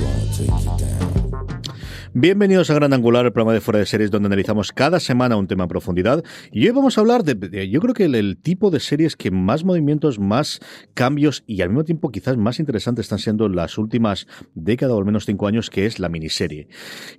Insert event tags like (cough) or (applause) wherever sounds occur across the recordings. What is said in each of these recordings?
Wanna take you down. Bienvenidos a Gran Angular, el programa de fuera de series donde analizamos cada semana un tema en profundidad. Y hoy vamos a hablar de, yo creo que el, tipo de series que más movimientos, más cambios y al mismo tiempo quizás más interesantes están siendo las últimas décadas o al menos cinco años, que es la miniserie.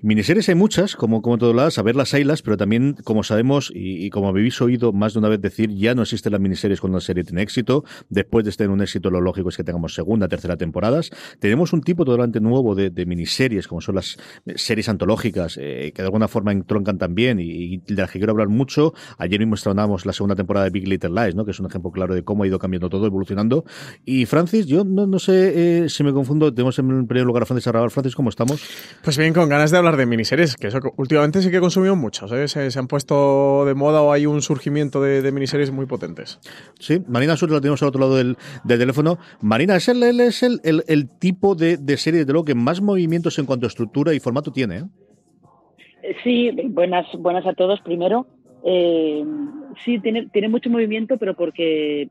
Miniseries hay muchas, como, como todas las, a ver las haylas, pero también, como sabemos y, como habéis oído más de una vez decir, ya no existen las miniseries cuando una serie tiene éxito. Después de tener un éxito, lo lógico es que tengamos segunda, tercera temporadas. Tenemos un tipo totalmente nuevo de, de miniseries, como son las series antológicas eh, que de alguna forma entroncan también y, de las que quiero hablar mucho. Ayer mismo estrenamos la segunda temporada de Big Little Lies, ¿no? que es un ejemplo claro de cómo ha ido cambiando todo, evolucionando. Y Francis, yo no, no sé eh, si me confundo, tenemos en primer lugar a Francis Arrabal. Francis, ¿cómo estamos? Pues bien, con ganas de hablar de miniseries, que eso últimamente sí que he consumido muchos, ¿eh? se, han puesto de moda o hay un surgimiento de, miniseries muy potentes. Sí, Marina Sur la tenemos al otro lado del, teléfono. Marina, es el, es el, el, tipo de, de serie, de lo que más movimientos en cuanto a estructura y formato tiene. ¿Eh? Sí, buenas, buenas a todos primero. Eh, sí, tiene, tiene mucho movimiento, pero porque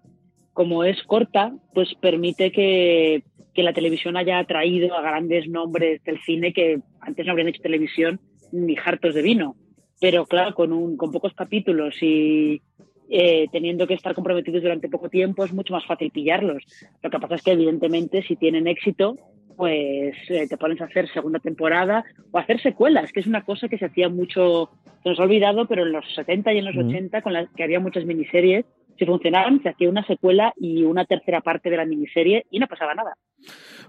como es corta, pues permite que, la televisión haya atraído a grandes nombres del cine que antes no habrían hecho televisión ni hartos de vino. Pero claro, con, un, con pocos capítulos y eh, teniendo que estar comprometidos durante poco tiempo es mucho más fácil pillarlos. Lo que pasa es que evidentemente si tienen éxito, pues eh, te pones a hacer segunda temporada o hacer secuelas, que es una cosa que se hacía mucho, se nos ha olvidado, pero en los 70 y en los 80, con las que había muchas miniseries, si funcionaban, se hacía una secuela y una tercera parte de la miniserie y no pasaba nada.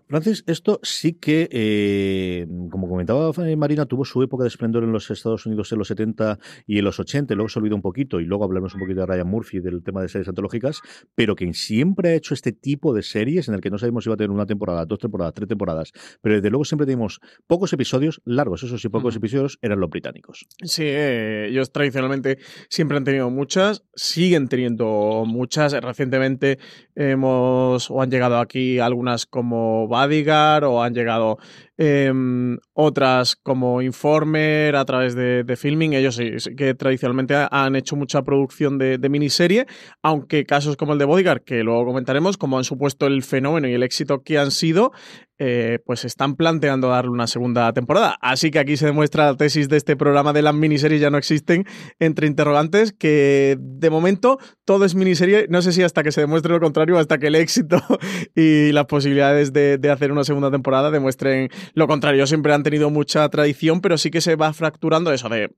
Francis, esto sí que, eh, como comentaba Marina, tuvo su época de esplendor en los Estados Unidos en los 70 y en los 80, luego se olvidó un poquito, y luego hablamos un poquito de Ryan Murphy, del tema de series antológicas, pero que siempre ha hecho este tipo de series en el que no sabemos si va a tener una temporada, dos temporadas, tres temporadas, pero desde luego siempre tenemos pocos episodios largos, esos sí, pocos episodios eran los británicos. Sí, eh, ellos tradicionalmente siempre han tenido muchas, siguen teniendo muchas, recientemente hemos, o han llegado aquí algunas como Bodyguard o han llegado Em, otras como Informer a través de, Filming, ellos sí, que tradicionalmente han hecho mucha producción de, miniserie, aunque casos como el de Bodyguard, que luego comentaremos, como han supuesto el fenómeno y el éxito que han sido, eh, pues están planteando darle una segunda temporada. Así que aquí se demuestra la tesis de este programa de las miniseries ya no existen, entre interrogantes, que de momento todo es miniserie, no sé si hasta que se demuestre lo contrario, hasta que el éxito (laughs) y las posibilidades de, hacer una segunda temporada demuestren lo contrario, siempre han tenido mucha tradición, pero sí que se va fracturando eso de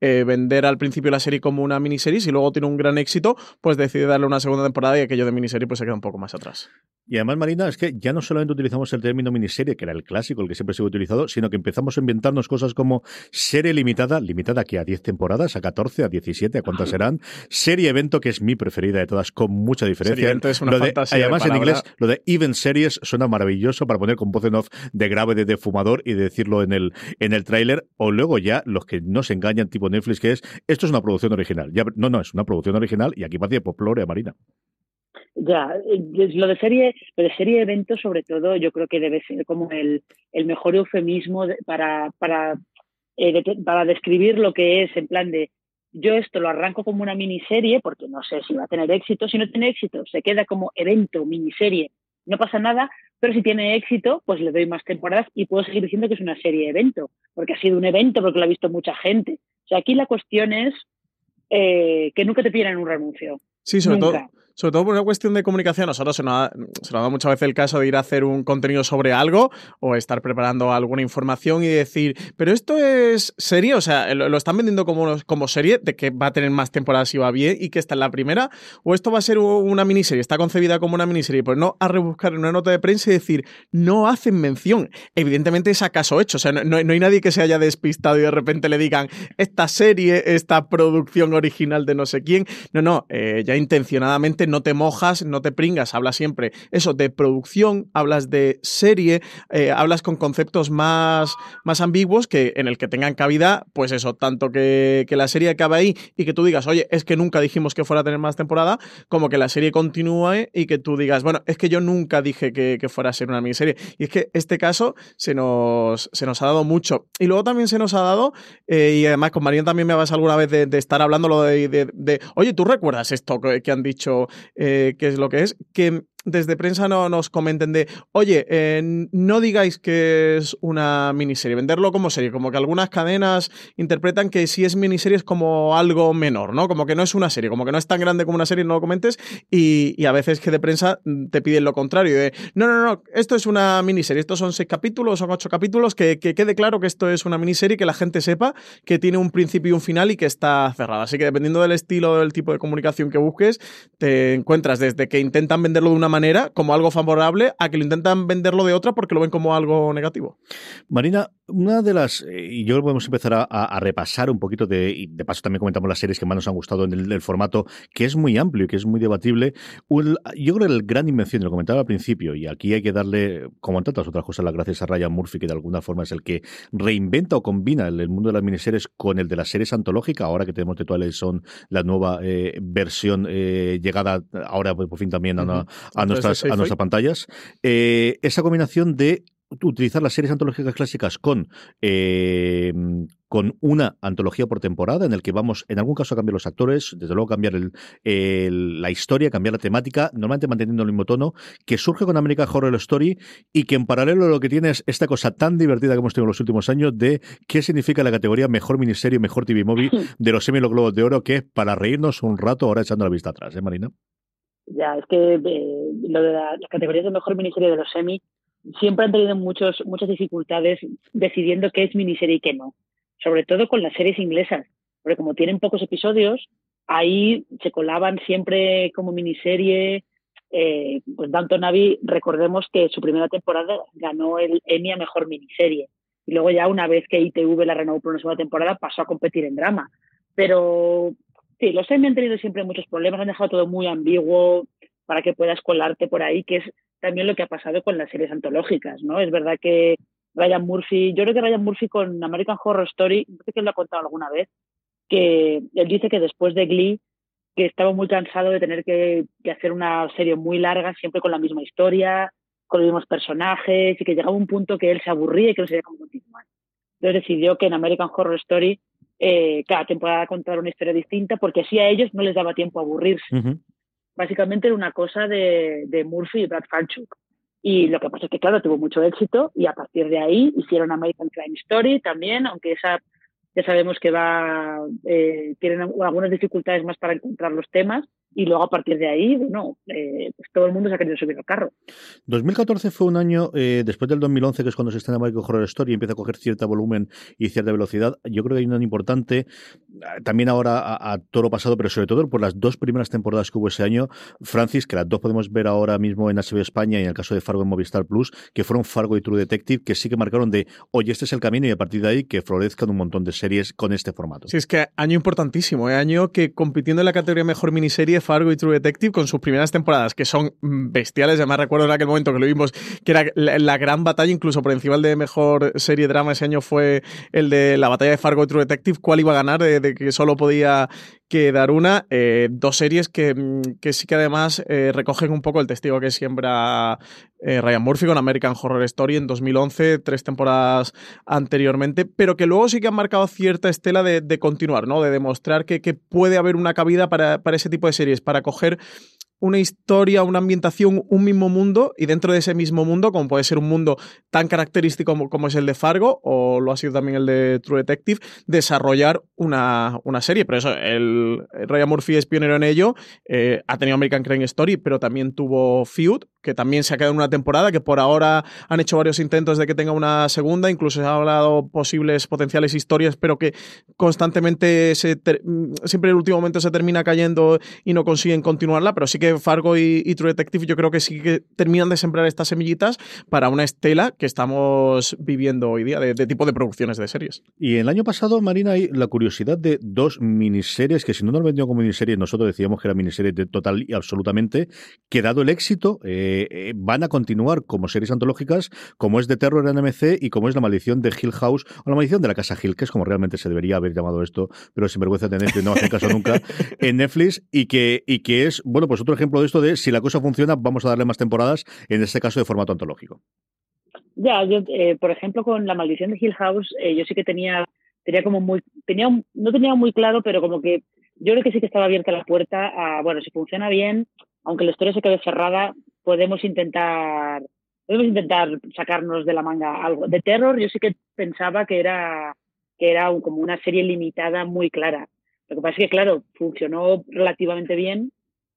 eh, vender al principio la serie como una miniserie y luego tiene un gran éxito, pues decide darle una segunda temporada y aquello de miniserie pues se queda un poco más atrás. Y además, Marina, es que ya no solamente utilizamos el término miniserie, que era el clásico, el que siempre se ha utilizado, sino que empezamos a inventarnos cosas como serie limitada, limitada que a 10 temporadas, a 14, a 17, a cuántas serán, serie evento, que es mi preferida de todas, con mucha diferencia. Serie es una además, en inglés, lo de event series suena maravilloso para poner con voz en off de grave de, fumador y decirlo en el, en el tráiler, o luego ya los que no se engañan, tipo Netflix, que es, esto es una producción original. Ya, no, no, es una producción original y aquí parece a Marina. Ya, lo de serie, lo de serie evento sobre todo, yo creo que debe ser como el, el mejor eufemismo para, para, eh, para describir lo que es en plan de yo esto lo arranco como una miniserie porque no sé si va a tener éxito, si no tiene éxito se queda como evento, miniserie, no pasa nada, pero si tiene éxito, pues le doy más temporadas y puedo seguir diciendo que es una serie evento, porque ha sido un evento, porque lo ha visto mucha gente. O sea, aquí la cuestión es eh, que nunca te piden un renuncio. Sí, sobre todo sobre todo por una cuestión de comunicación. Nosotros se nos, ha, se dado muchas veces el caso de ir a hacer un contenido sobre algo o estar preparando alguna información y decir, pero esto es serie, o sea, lo, están vendiendo como, como serie, de que va a tener más temporadas si va bien y que esta es la primera, o esto va a ser una miniserie, está concebida como una miniserie, pues no a rebuscar en una nota de prensa y decir, no hacen mención. Evidentemente es acaso hecho, o sea, no, hay nadie que se haya despistado y de repente le digan, esta serie, esta producción original de no sé quién. No, no, eh, ya intencionadamente no te mojas, no te pringas, hablas siempre eso de producción, hablas de serie, eh, hablas con conceptos más, más ambiguos que en el que tengan cabida, pues eso, tanto que, que la serie acabe ahí y que tú digas, oye, es que nunca dijimos que fuera a tener más temporada, como que la serie continúe y que tú digas, bueno, es que yo nunca dije que, que fuera a ser una miniserie. Y es que este caso se nos, se nos ha dado mucho. Y luego también se nos ha dado, eh, y además con Marian también me vas alguna vez de, estar hablando de, de, oye, ¿tú recuerdas esto que, han dicho eh, que es lo que es? Que desde prensa no nos comenten de, oye, eh, no digáis que es una miniserie, venderlo como serie, como que algunas cadenas interpretan que si es miniserie es como algo menor, ¿no? Como que no es una serie, como que no es tan grande como una serie, no lo comentes, y, a veces que de prensa te piden lo contrario, de, no, no, no, esto es una miniserie, estos son seis capítulos, son ocho capítulos, que, que quede claro que esto es una miniserie, que la gente sepa que tiene un principio y un final y que está cerrada. Así que dependiendo del estilo, del tipo de comunicación que busques, te encuentras desde que intentan venderlo de una manera, como algo favorable, a que lo intentan venderlo de otra porque lo ven como algo negativo. Marina, una de las, eh, y yo podemos empezar a, repasar un poquito de, y de paso también comentamos las series que más nos han gustado en el, formato, que es muy amplio y que es muy debatible. yo creo que el gran invención, lo comentaba al principio, y aquí hay que darle, como en tantas otras cosas, las gracias a Ryan Murphy, que de alguna forma es el que reinventa o combina el, mundo de las miniseries con el de las series antológicas, ahora que tenemos de Twilight son la nueva eh, versión eh, llegada ahora por fin también a, a nuestras a nuestras pantallas. Eh, esa combinación de utilizar las series antológicas clásicas con eh, con una antología por temporada en el que vamos en algún caso a cambiar los actores, desde luego cambiar el, la historia, cambiar la temática, normalmente manteniendo el mismo tono, que surge con American Horror Story y que en paralelo lo que tiene es esta cosa tan divertida que hemos tenido en los últimos años de qué significa la categoría mejor miniserie, mejor TV movie (laughs) de los semi los globos de oro, que es para reírnos un rato ahora echando la vista atrás, ¿eh, Marina? Ya, es que eh, lo de las categorías de mejor miniserie de los semi siempre han tenido muchos, muchas dificultades decidiendo qué es miniserie y qué no. Sobre todo con las series inglesas, porque como tienen pocos episodios, ahí se colaban siempre como miniserie. Eh, pues Abbey, recordemos que su primera temporada ganó el Emmy a mejor miniserie. Y luego ya una vez que ITV la renovó por una segunda temporada pasó a competir en drama. Pero Sí, los Emmy han tenido siempre muchos problemas, han dejado todo muy ambiguo para que puedas colarte por ahí, que es también lo que ha pasado con las series antológicas, ¿no? Es verdad que Ryan Murphy, yo creo que Ryan Murphy con American Horror Story, no sé que lo ha contado alguna vez, que él dice que después de Glee, que estaba muy cansado de tener que, hacer una serie muy larga, siempre con la misma historia, con los mismos personajes, y que llegaba un punto que él se aburría y que no sabía cómo continuar. Entonces decidió que en American Horror Story eh, cada temporada contar una historia distinta, porque así a ellos no les daba tiempo a aburrirse. Básicamente era una cosa de, de, Murphy y Brad Falchuk. Y lo que pasa es que, claro, tuvo mucho éxito y a partir de ahí hicieron American Crime Story también, aunque esa ya sabemos que va, eh, tienen algunas dificultades más para encontrar los temas, y luego a partir de ahí, bueno, eh, pues todo el mundo se ha querido subir al carro. 2014 fue un año, eh, después del 2011, que es cuando se estrena American Horror Story y empieza a coger cierto volumen y cierta velocidad. Yo creo que hay un año importante, eh, también ahora a, todo lo pasado, pero sobre todo por las dos primeras temporadas que hubo ese año, Francis, que las dos podemos ver ahora mismo en HBO España y en el caso de Fargo en Movistar Plus, que fueron Fargo y True Detective, que sí que marcaron de, oye, este es el camino y a partir de ahí que florezcan un montón de series con este formato. Sí, es que año importantísimo, año que compitiendo en la categoría mejor miniserie Fargo y True Detective con sus primeras temporadas, que son bestiales. Además, recuerdo en aquel momento que lo vimos, que era la, gran batalla, incluso por encima de mejor serie drama ese año fue el de la batalla de Fargo y True Detective. ¿Cuál iba a ganar? De, que solo podía quedar una. Eh, dos series que, que, sí que además eh, recogen un poco el testigo que siembra eh, Ryan Murphy con American Horror Story en 2011, tres temporadas anteriormente, pero que luego sí que han marcado cierta estela de, continuar, ¿no? De demostrar que, que puede haber una cabida para, para, ese tipo de series, para coger una historia, una ambientación, un mismo mundo, y dentro de ese mismo mundo, como puede ser un mundo tan característico como, es el de Fargo, o lo ha sido también el de True Detective, desarrollar una, una serie. Pero eso, el, Ryan Murphy es pionero en ello, eh, ha tenido American Crime Story, pero también tuvo Feud, que también se ha quedado en una temporada, que por ahora han hecho varios intentos de que tenga una segunda, incluso se ha hablado posibles potenciales historias, pero que constantemente se siempre en el último momento se termina cayendo y no consiguen continuarla, pero sí que que Fargo y, True Detective yo creo que sí que terminan de sembrar estas semillitas para una estela que estamos viviendo hoy día de, tipo de producciones de series. Y el año pasado, Marina, hay la curiosidad de dos miniseries que si no nos vendió como miniseries, nosotros decíamos que era miniseries de total y absolutamente, que dado el éxito, eh, eh, van a continuar como series antológicas, como es de terror en MC y como es La maldición de Hill House o La maldición de la casa Hill, que es como realmente se debería haber llamado esto, pero sin vergüenza de Netflix no hace caso nunca, (laughs) en Netflix y que, y que es, bueno, pues otro ejemplo de esto de si la cosa funciona, vamos a darle más temporadas, en este caso de formato antológico. Ya, yo, eh, por ejemplo, con La maldición de Hill House, eh, yo sí que tenía, tenía como muy, tenía, no tenía muy claro, pero como que yo creo que sí que estaba abierta la puerta a, bueno, si funciona bien, aunque la historia se quede cerrada, podemos intentar, podemos intentar sacarnos de la manga algo. De terror, yo sí que pensaba que era, que era como una serie limitada muy clara. Lo que pasa es que, claro, funcionó relativamente bien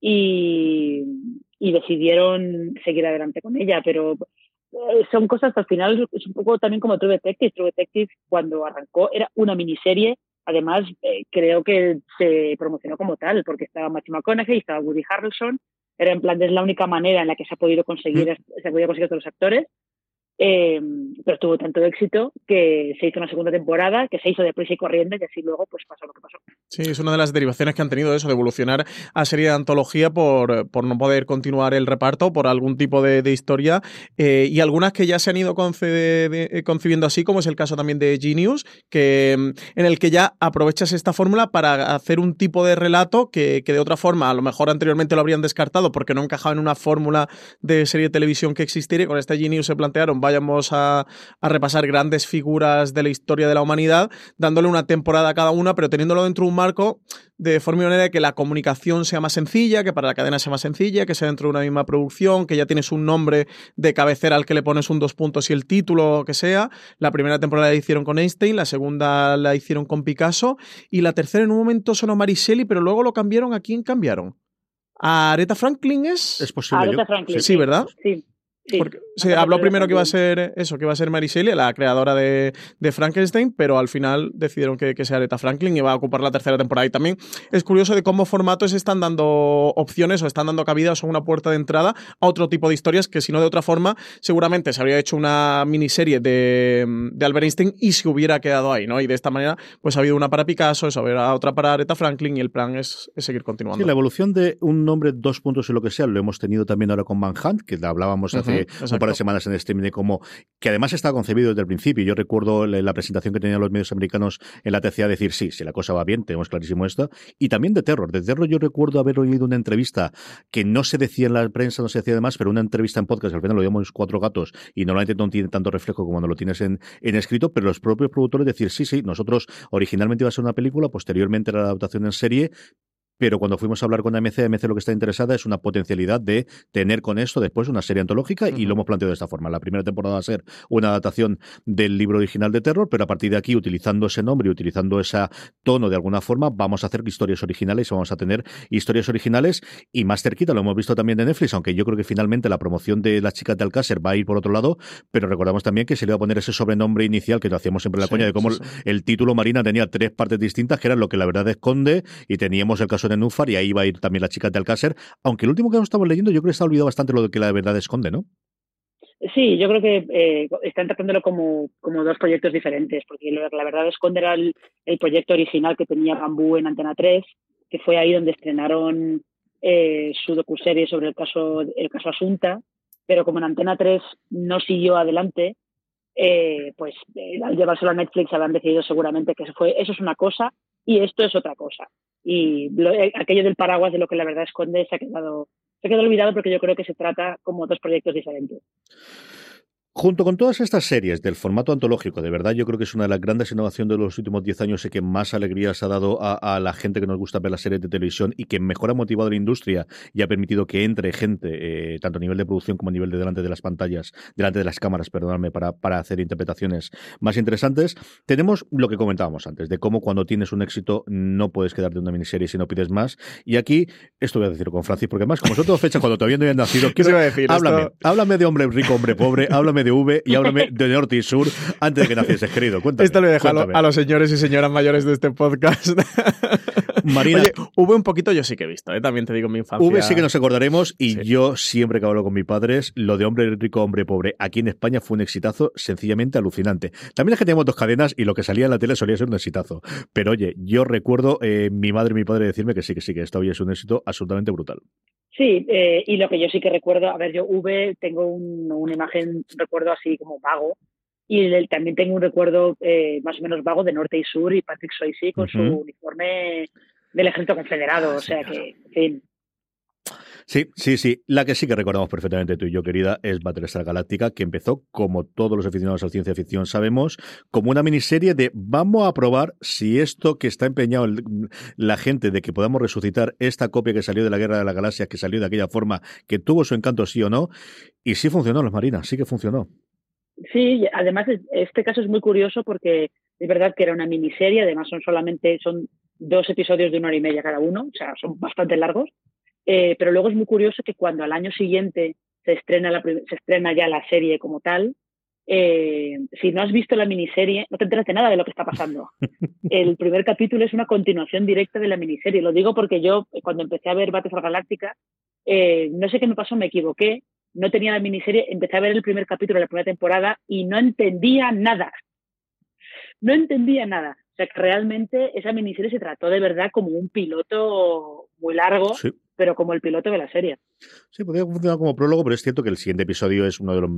y, y decidieron seguir adelante con ella, pero eh, son cosas que al final es un poco también como True Detective. True Detective cuando arrancó era una miniserie, además eh, creo que se promocionó como tal, porque estaba Matthew McConaughey, estaba Woody Harrelson, era en plan, es la única manera en la que se ha podido conseguir, se ha podido conseguir todos los actores, eh, pero tuvo tanto éxito que se hizo una segunda temporada, que se hizo deprisa y corriendo y así luego pues pasó lo que pasó. Sí, es una de las derivaciones que han tenido eso, de evolucionar a serie de antología por, por no poder continuar el reparto, por algún tipo de, historia, eh, y algunas que ya se han ido eh, concibiendo así, como es el caso también de Genius, que, mm, en el que ya aprovechas esta fórmula para hacer un tipo de relato que, que de otra forma a lo mejor anteriormente lo habrían descartado porque no encajaba en una fórmula de serie de televisión que existiera y con este Genius se plantearon vayamos a, repasar grandes figuras de la historia de la humanidad, dándole una temporada a cada una, pero teniéndolo dentro de un marco de forma y manera de que la comunicación sea más sencilla, que para la cadena sea más sencilla, que sea dentro de una misma producción, que ya tienes un nombre de cabecera al que le pones un dos puntos y el título que sea. La primera temporada la hicieron con Einstein, la segunda la hicieron con Picasso y la tercera en un momento sonó Mariselli, pero luego lo cambiaron. ¿A quién cambiaron? ¿A Aretha Franklin es? Es posible. Franklin. Sí, ¿verdad? Sí. Porque se habló primero que iba a ser eso, que iba a ser Mary Shelley, la creadora de, Frankenstein, pero al final decidieron que, que sea Aretha Franklin y va a ocupar la tercera temporada. Y también es curioso de cómo formatos están dando opciones o están dando cabida o una puerta de entrada a otro tipo de historias que si no de otra forma seguramente se habría hecho una miniserie de, de Albert Einstein y se hubiera quedado ahí, ¿no? Y de esta manera pues ha habido una para Picasso, eso habrá otra para Aretha Franklin y el plan es, seguir continuando. Sí, la evolución de un nombre, dos puntos y lo que sea, lo hemos tenido también ahora con Manhunt, que hablábamos hace un par de semanas en streaming de cómo, que además estaba concebido desde el principio. Yo recuerdo la, presentación que tenían los medios americanos en la tercera decir, sí, si la cosa va bien, tenemos clarísimo esto. Y también de terror. De terror yo recuerdo haber oído una entrevista que no se decía en la prensa, no se decía además, pero una entrevista en podcast, al final lo llamamos Cuatro Gatos, y normalmente no tiene tanto reflejo como cuando lo tienes en, en escrito, pero los propios productores decir, sí, sí, nosotros originalmente iba a ser una película, posteriormente era la adaptación en serie, pero cuando fuimos a hablar con AMC, AMC lo que está interesada es una potencialidad de tener con esto después una serie antológica y lo hemos planteado de esta forma. La primera temporada va a ser una adaptación del libro original de terror, pero a partir de aquí, utilizando ese nombre y utilizando ese tono de alguna forma, vamos a hacer historias originales y vamos a tener historias originales y más cerquita, lo hemos visto también de Netflix, aunque yo creo que finalmente la promoción de las chicas de Alcácer va a ir por otro lado, pero recordamos también que se le va a poner ese sobrenombre inicial que lo hacíamos siempre la coña de cómo el título Marina tenía tres partes distintas, que eran lo que la verdad esconde, y teníamos el caso de Nufar y ahí va a ir también la chica de Alcácer, aunque el último que estamos leyendo yo creo que se ha olvidado bastante lo de que la verdad esconde, ¿no? Sí, yo creo que eh, están tratándolo como, como dos proyectos diferentes, porque la verdad esconde era el, proyecto original que tenía Bambú en Antena 3, que fue ahí donde estrenaron eh, su docuserie sobre el caso, el caso Asunta, pero como en Antena 3 no siguió adelante, eh, pues eh, al llevárselo a Netflix habrán decidido seguramente que eso, fue, eso es una cosa y esto es otra cosa. Y eh, aquello del paraguas de lo que la verdad esconde se ha quedado se ha quedado olvidado porque yo creo que se trata como dos proyectos diferentes. Junto con todas estas series del formato antológico, de verdad yo creo que es una de las grandes innovaciones de los últimos 10 años y que más alegrías ha dado a, la gente que nos gusta ver las series de televisión y que mejor ha motivado a la industria y ha permitido que entre gente, eh, tanto a nivel de producción como a nivel de delante de las pantallas, delante de las cámaras, perdóname, para, para hacer interpretaciones más interesantes. Tenemos lo que comentábamos antes, de cómo cuando tienes un éxito no puedes quedarte en una miniserie si no pides más. Y aquí, esto voy a decir con Francis, porque además, como son todas fechas cuando todavía no habían nacido, (laughs) quiero, decir, háblame, háblame de hombre rico, hombre pobre, háblame y háblame (laughs) de norte y sur antes de que nacieses, querido. Cuéntame. Esto lo he dejado a los señores y señoras mayores de este podcast. (laughs) Marina, Oye, V un poquito yo sí que he visto, ¿eh? también te digo mi infancia. V sí que nos acordaremos y yo siempre que hablo con mis padres, lo de hombre rico, hombre pobre, aquí en España fue un exitazo sencillamente alucinante. También es que teníamos dos cadenas y lo que salía en la tele solía ser un exitazo. Pero oye, yo recuerdo eh, mi madre y mi padre decirme que sí, que sí, que esto hoy es un éxito absolutamente brutal. Sí, eh, y lo que yo sí que recuerdo, a ver, yo V tengo una imagen, recuerdo así como vago, y también tengo un recuerdo eh, más o menos vago de norte y sur y Patrick Swayze con su uniforme del ejército confederado, o sea que, en fin. Sí, sí, sí. La que sí que recordamos perfectamente tú y yo, querida, es Battlestar Galáctica, que empezó, como todos los aficionados a la ciencia ficción sabemos, como una miniserie de vamos a probar si esto que está empeñado la gente de que podamos resucitar esta copia que salió de la Guerra de las Galaxias, que salió de aquella forma, que tuvo su encanto sí o no, y sí funcionó, los marinas, sí que funcionó. Sí, además este caso es muy curioso porque es verdad que era una miniserie, además son solamente son dos episodios de una hora y media cada uno, o sea, son bastante largos. Eh, pero luego es muy curioso que cuando al año siguiente se estrena, la, se estrena ya la serie como tal, eh, si no has visto la miniserie, no te enteras de nada de lo que está pasando. (laughs) El primer capítulo es una continuación directa de la miniserie. Lo digo porque yo, cuando empecé a ver Battlestar Galáctica, eh, no sé qué me pasó, me equivoqué. No tenía la miniserie, empecé a ver el primer capítulo de la primera temporada y no entendía nada. No entendía nada. O sea, que realmente esa miniserie se trató de verdad como un piloto muy largo pero como el piloto de la serie. Sí, podría funcionar como prólogo, pero es cierto que el siguiente episodio es uno de los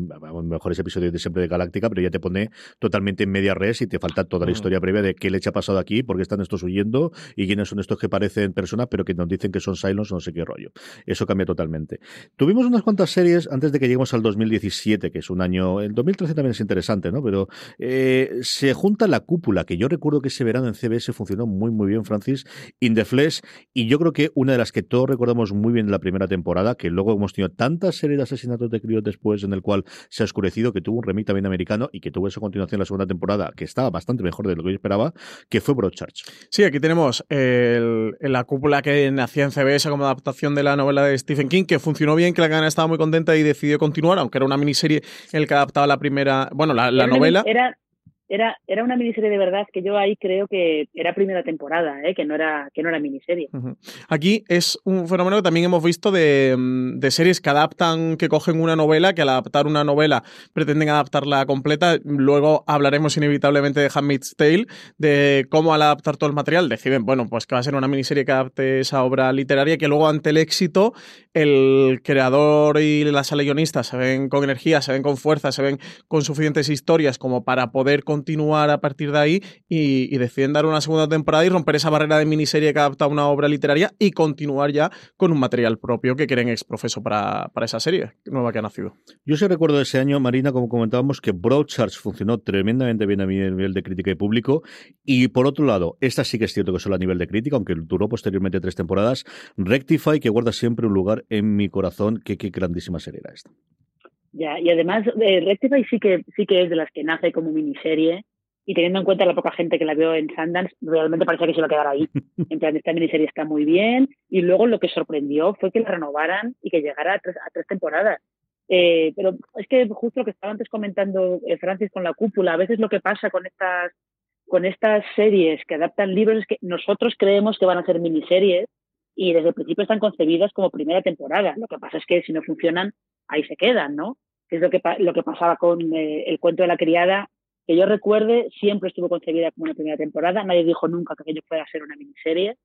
mejores episodios de siempre de Galáctica, pero ya te pone totalmente en media res y te falta toda la mm. historia previa de qué leche ha pasado aquí, por qué están estos huyendo y quiénes son estos que parecen personas, pero que nos dicen que son Cylons o no sé qué rollo. Eso cambia totalmente. Tuvimos unas cuantas series antes de que lleguemos al 2017, que es un año. El 2013 también es interesante, ¿no? Pero eh, se junta la cúpula, que yo recuerdo que ese verano en CBS funcionó muy, muy bien, Francis, In the Flesh, y yo creo que una de las que todos recordamos muy bien de la primera temporada, que luego hemos tenido tantas series de asesinatos de críos después en el cual se ha oscurecido, que tuvo un remake también americano y que tuvo esa continuación en la segunda temporada, que estaba bastante mejor de lo que yo esperaba, que fue Broadchurch. Sí, aquí tenemos la cúpula que nacía en CBS como adaptación de la novela de Stephen King, que funcionó bien, que la gana estaba muy contenta y decidió continuar, aunque era una miniserie en el que adaptaba la primera, bueno, la, novela era, era una miniserie de verdad que yo ahí creo que era primera temporada, ¿eh? que, no era, que no era miniserie. Aquí es un fenómeno que también hemos visto de, mm, de, series que adaptan, que cogen una novela, que al adaptar una novela pretenden adaptarla completa. Luego hablaremos inevitablemente de Handmaid's Tale, de cómo al adaptar todo el material deciden, bueno, pues que va a ser una miniserie que adapte esa obra literaria, que luego ante el éxito el creador y la sala se ven con energía, se ven con fuerza, se ven con suficientes historias como para poder continuar a partir de ahí y, deciden dar una segunda temporada y romper esa barrera de miniserie que adapta a una obra literaria y continuar ya con un material propio que quieren exprofeso para, para esa serie nueva que ha nacido. Yo sí recuerdo ese año, Marina, como comentábamos, que Broadchurch funcionó tremendamente bien a nivel de crítica y público y por otro lado, esta sí que es cierto que solo a nivel de crítica, aunque duró posteriormente tres temporadas, Rectify, que guarda siempre un lugar en mi corazón. Qué, qué grandísima serie era esta. Ya, y además, eh, Rectify sí que, sí que es de las que nace como miniserie. Y teniendo en cuenta la poca gente que la vio en Sundance, realmente parecía que se iba a quedar ahí. (laughs) En plan, esta miniserie está muy bien. Y luego lo que sorprendió fue que la renovaran y que llegara a tres, a tres temporadas. Eh, pero es que justo lo que estaba antes comentando eh, Francis con la cúpula, a veces lo que pasa con estas, con estas series que adaptan libros es que nosotros creemos que van a ser miniseries y desde el principio están concebidas como primera temporada. Lo que pasa es que si no funcionan, ahí se quedan, ¿no? Que es lo que, lo que pasaba con eh, el cuento de la criada, que yo recuerde, siempre estuvo concebida como una primera temporada. Nadie dijo nunca que aquello fuera ser una miniserie,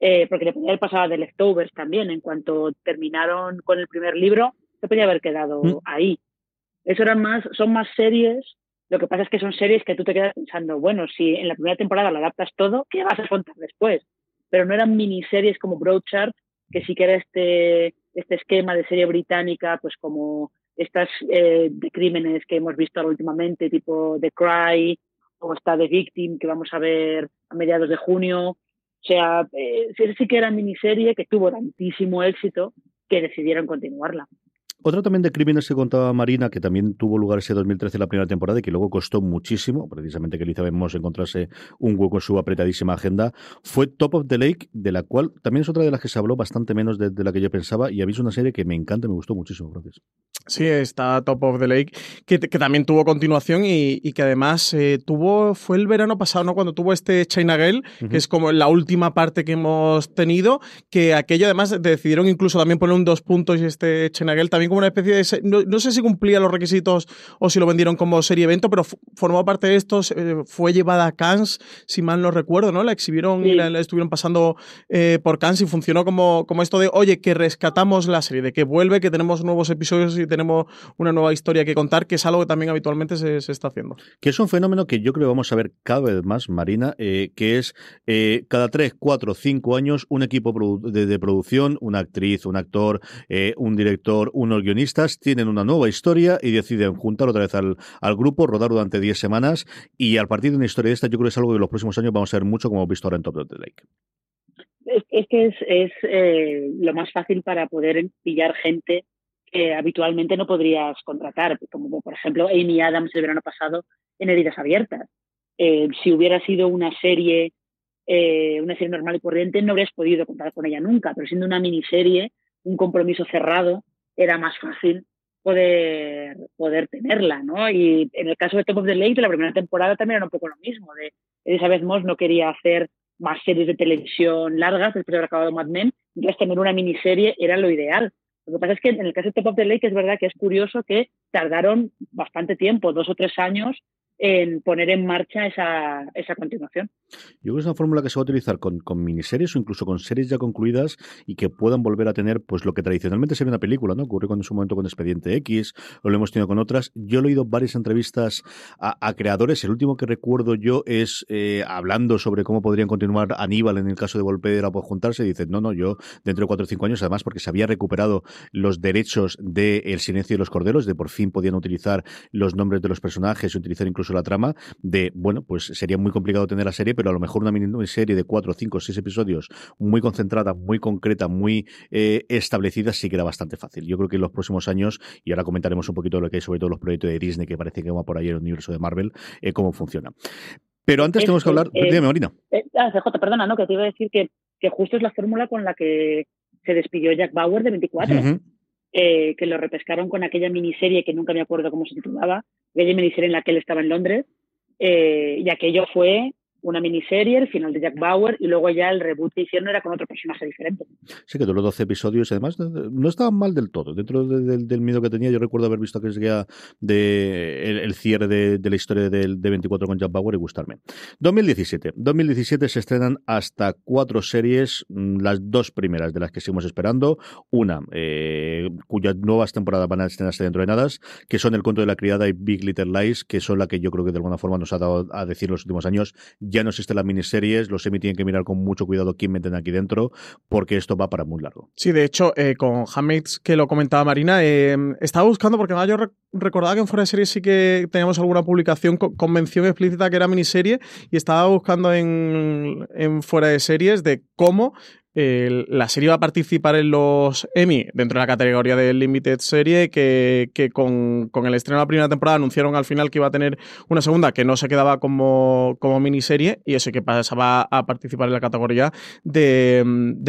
eh, porque le podía haber pasado de Leftovers también. En cuanto terminaron con el primer libro, se podía haber quedado mm. ahí. Eso eran más, son más series. Lo que pasa es que son series que tú te quedas pensando, bueno, si en la primera temporada lo adaptas todo, ¿qué vas a contar después? pero no eran miniseries como Broadchurch, que sí que era este, este esquema de serie británica, pues como estas eh, de crímenes que hemos visto últimamente, tipo The Cry o esta The Victim que vamos a ver a mediados de junio. O sea, eh, sí que era miniserie que tuvo tantísimo éxito que decidieron continuarla. Otra también de crímenes que contaba Marina, que también tuvo lugar ese 2013 la primera temporada y que luego costó muchísimo, precisamente que Elizabeth Moss encontrase un hueco en su apretadísima agenda, fue Top of the Lake, de la cual también es otra de las que se habló bastante menos de, la que yo pensaba y habéis una serie que me encanta y me gustó muchísimo. Gracias. Sí, está Top of the Lake, que, también tuvo continuación y, que además eh, tuvo, fue el verano pasado, ¿no? Cuando tuvo este China Girl, que es como la última parte que hemos tenido, que aquello además decidieron incluso también poner un dos puntos y este China Girl también como una especie de... No, sé si cumplía los requisitos o si lo vendieron como serie evento, pero formó parte de estos, eh, fue llevada a Cannes, si mal no recuerdo, ¿no? La exhibieron y la, estuvieron pasando eh, por Cannes y funcionó como, como esto de, oye, que rescatamos la serie, de que vuelve, que tenemos nuevos episodios y tenemos una nueva historia que contar, que es algo que también habitualmente se, está haciendo. Que es un fenómeno que yo creo que vamos a ver cada vez más, Marina, eh, que es eh, cada tres, cuatro, cinco años un equipo de, producción, una actriz, un actor, eh, un director, unos guionistas, tienen una nueva historia y deciden juntar otra vez al, grupo, rodar durante diez semanas y al partir de una historia de esta yo creo que es algo que en los próximos años vamos a ver mucho como hemos visto ahora en Top of the Lake. Es, que es, es lo más fácil para poder pillar gente que habitualmente no podrías contratar, como por ejemplo Amy Adams el verano pasado en Heridas Abiertas. Eh, si hubiera sido una serie, eh, una serie normal y corriente, no habrías podido contar con ella nunca, pero siendo una miniserie, un compromiso cerrado, era más fácil poder, poder tenerla, ¿no? Y en el caso de Top of the Lake, de la primera temporada también era un poco lo mismo, de Elizabeth Moss no quería hacer más series de televisión largas después de haber acabado Mad Men, entonces tener una miniserie era lo ideal. Lo que pasa es que en el caso de Top of the Lake es verdad que es curioso que tardaron bastante tiempo, dos o tres años, en poner en marcha esa, esa continuación. Yo creo que es una fórmula que se va a utilizar con, con, miniseries o incluso con series ya concluidas y que puedan volver a tener pues lo que tradicionalmente sería una película, ¿no? Ocurrió en su momento con Expediente X, o lo hemos tenido con otras. Yo he oído varias entrevistas a, creadores. El último que recuerdo yo es eh, hablando sobre cómo podrían continuar Aníbal en el caso de volver a juntarse. Y dicen, no, no, yo dentro de cuatro o cinco años, además porque se había recuperado los derechos de El silencio de los corderos, de por fin podían utilizar los nombres de los personajes, utilizar incluso la trama de, bueno, pues sería muy complicado tener la serie, pero a lo mejor una miniserie de cuatro, cinco, seis episodios muy concentrada, muy concreta, muy eh, establecida, sí que era bastante fácil. Yo creo que en los próximos años, y ahora comentaremos un poquito de lo que hay sobre todo los proyectos de Disney, que parece que va por ahí en el universo de Marvel, eh, cómo funciona. Pero antes tenemos que hablar. Eh, dime, Marina. Ah, CJ, perdona, ¿no? Que te iba a decir que, que justo es la fórmula con la que se despidió Jack Bauer de 24. Eh, que lo repescaron con aquella miniserie que nunca me acuerdo cómo se titulaba, aquella miniserie en la que él estaba en Londres, eh, y aquello fue una miniserie, el final de Jack Bauer, y luego ya el reboot que hicieron era con otro personaje diferente. Sí, que duró 12 episodios, además no estaban mal del todo. Dentro del miedo que tenía, yo recuerdo haber visto que seguía de el, cierre de, la historia del de 24 con Jack Bauer y gustarme. 2017. 2017 se estrenan hasta cuatro series, mm, las dos primeras de las que seguimos esperando. Una, eh, cuyas nuevas temporadas van a estrenarse dentro de nada, que son El Conto de la Criada y Big Little Lies, que son la que yo creo que de alguna forma nos ha dado a decir los últimos años ya no existen las miniseries, los semi tienen que mirar con mucho cuidado quién meten aquí dentro, porque esto va para muy largo. Sí, de hecho, eh, con Hamid, que lo comentaba Marina, eh, estaba buscando, porque yo recordaba que en Fuera de Series sí que teníamos alguna publicación con, mención explícita que era miniserie, y estaba buscando en, en Fuera de Series de cómo la serie va a participar en los Emmy dentro de la categoría de Limited Serie, que, con, el estreno de la primera temporada anunciaron al final que iba a tener una segunda que no se quedaba como, como miniserie y eso que pasaba a participar en la categoría de,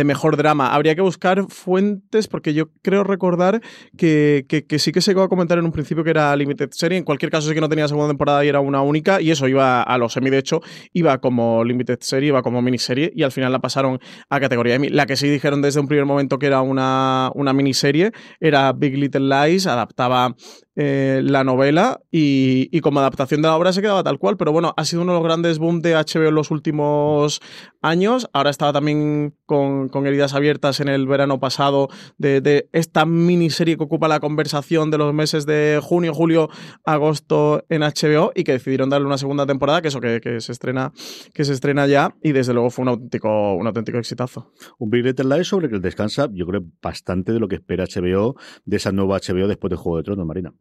mejor drama. Habría que buscar fuentes porque yo creo recordar que, sí que se iba a comentar en un principio que era Limited Serie. En cualquier caso, sí que no tenía segunda temporada y era una única y eso iba a los Emmy. De hecho, iba como Limited Serie, iba como miniserie y al final la pasaron a categoría la que sí dijeron desde un primer momento que era una, una miniserie era Big Little Lies, adaptaba eh, la novela y, como adaptación de la obra se quedaba tal cual, pero bueno, ha sido uno de los grandes boom de HBO en los últimos años. Ahora estaba también con, heridas abiertas en el verano pasado de, esta miniserie que ocupa la conversación de los meses de junio, julio, agosto en HBO y que decidieron darle una segunda temporada, que eso que, se estrena que se estrena ya y desde luego fue un auténtico un auténtico exitazo. Un Big Little Lies sobre que descansa, yo creo, bastante de lo que espera HBO de esa nueva HBO después de Juego de Tronos, Marina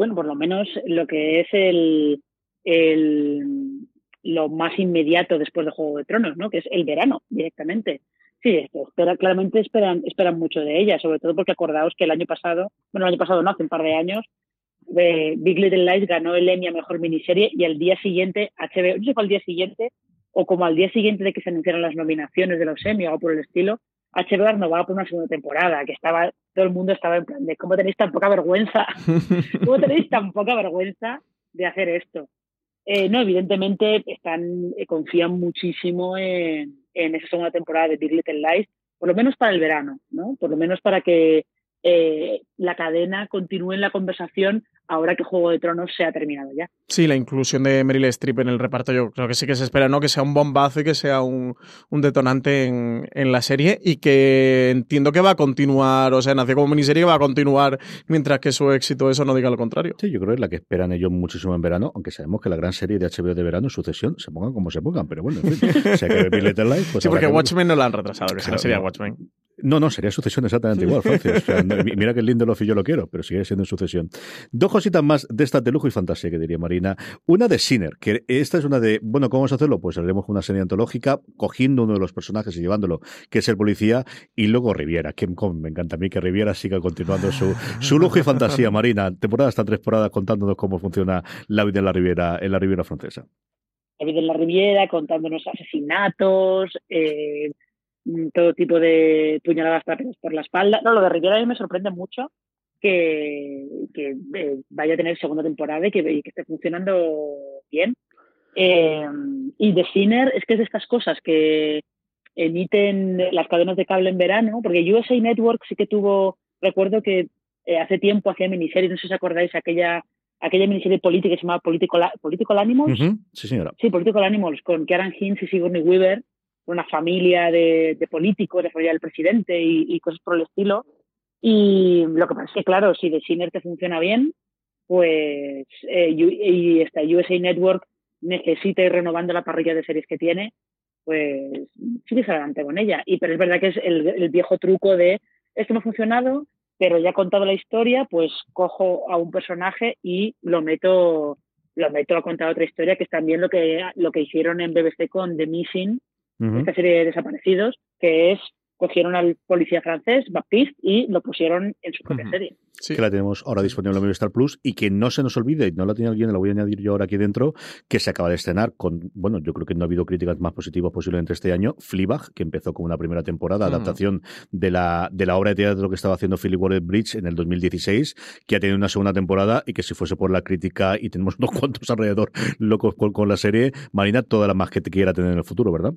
bueno, por lo menos lo que es el, el lo más inmediato después de Juego de Tronos, ¿no? Que es el verano directamente. Sí, espera, claramente esperan, esperan mucho de ella, sobre todo porque acordaos que el año pasado, bueno, el año pasado no, hace un par de años, de Big Little Lies ganó el Emmy a Mejor Miniserie y al día siguiente, HBO, no sé al día siguiente, o como al día siguiente de que se anunciaron las nominaciones de los Emmy o algo por el estilo, HBO no va por una segunda temporada, que estaba, todo el mundo estaba en plan de cómo tenéis tan poca vergüenza, (laughs) cómo tenéis tan poca vergüenza de hacer esto. Eh, no, evidentemente están, eh, confían muchísimo en, en esa segunda temporada de Big Little Lies, por lo menos para el verano, ¿no? Por lo menos para que eh, la cadena continúe en la conversación ahora que Juego de Tronos se ha terminado ya. Sí, la inclusión de Meryl Streep en el reparto yo creo que sí que se espera, ¿no? Que sea un bombazo y que sea un, detonante en, la serie y que entiendo que va a continuar, o sea, nació como miniserie que va a continuar mientras que su éxito eso no diga lo contrario. Sí, yo creo que es la que esperan ellos muchísimo en verano, aunque sabemos que la gran serie de HBO de verano, Sucesión, se pongan como se pongan, pero bueno, en fin, si hay que ver Life, pues Sí, porque Watchmen no la han retrasado, que si no sería Watchmen. No, no, sería Sucesión exactamente igual, Francis. (laughs) mira que Lindelof y yo lo quiero, pero sigue siendo en Sucesión. Dos cositas más de estas de lujo y fantasía, que diría Marina. Una de Sinner, que esta es una de, bueno, ¿cómo vamos a hacerlo? Pues haremos una serie antológica, cogiendo uno de los personajes y llevándolo, que es el policía, y luego Riviera, que me encanta a mí que Riviera siga continuando su, su lujo y fantasía, (laughs) Marina. Temporada hasta tres temporadas contándonos cómo funciona la vida en la Riviera, en la Riviera francesa. La vida en la Riviera, contándonos asesinatos, eh, todo tipo de puñaladas por la espalda. No, lo de Riviera a mí me sorprende mucho que, eh, vaya a tener segunda temporada y que, esté funcionando bien. Eh, y The Sinner es que es de estas cosas que emiten las cadenas de cable en verano, porque USA Network sí que tuvo, recuerdo que eh, hace tiempo hacía miniseries, no sé si os acordáis, aquella, aquella miniserie política que se llamaba Political, Political Animals. Sí, señora. Sí, Political Animals, con Karen Hinz y Sigourney Weaver, una familia de, políticos, de familia del presidente y, cosas por el estilo. Y lo que pasa es que, claro, si The Sinner te funciona bien, pues eh, y esta USA Network necesita ir renovando la parrilla de series que tiene, pues sigues adelante con ella. Y pero es verdad que es el, viejo truco de esto no ha funcionado, pero ya he contado la historia, pues cojo a un personaje y lo meto, lo meto a contar otra historia, que es también lo que, lo que hicieron en BBC con The Missing, esta serie de desaparecidos, que es cogieron al policía francés, Baptiste, y lo pusieron en su propia serie. Sí. Que la tenemos ahora disponible en Movistar Plus y que no se nos olvide, y no la tiene alguien, la voy a añadir yo ahora aquí dentro, que se acaba de estrenar con, bueno, yo creo que no ha habido críticas más positivas posiblemente este año, Fleabag, que empezó con una primera temporada, adaptación de la, de la obra de teatro que estaba haciendo Philip Waller Bridge en el 2016, que ha tenido una segunda temporada y que si fuese por la crítica y tenemos (laughs) unos cuantos alrededor locos con, con la serie, Marina, toda la más que te quiera tener en el futuro, ¿verdad?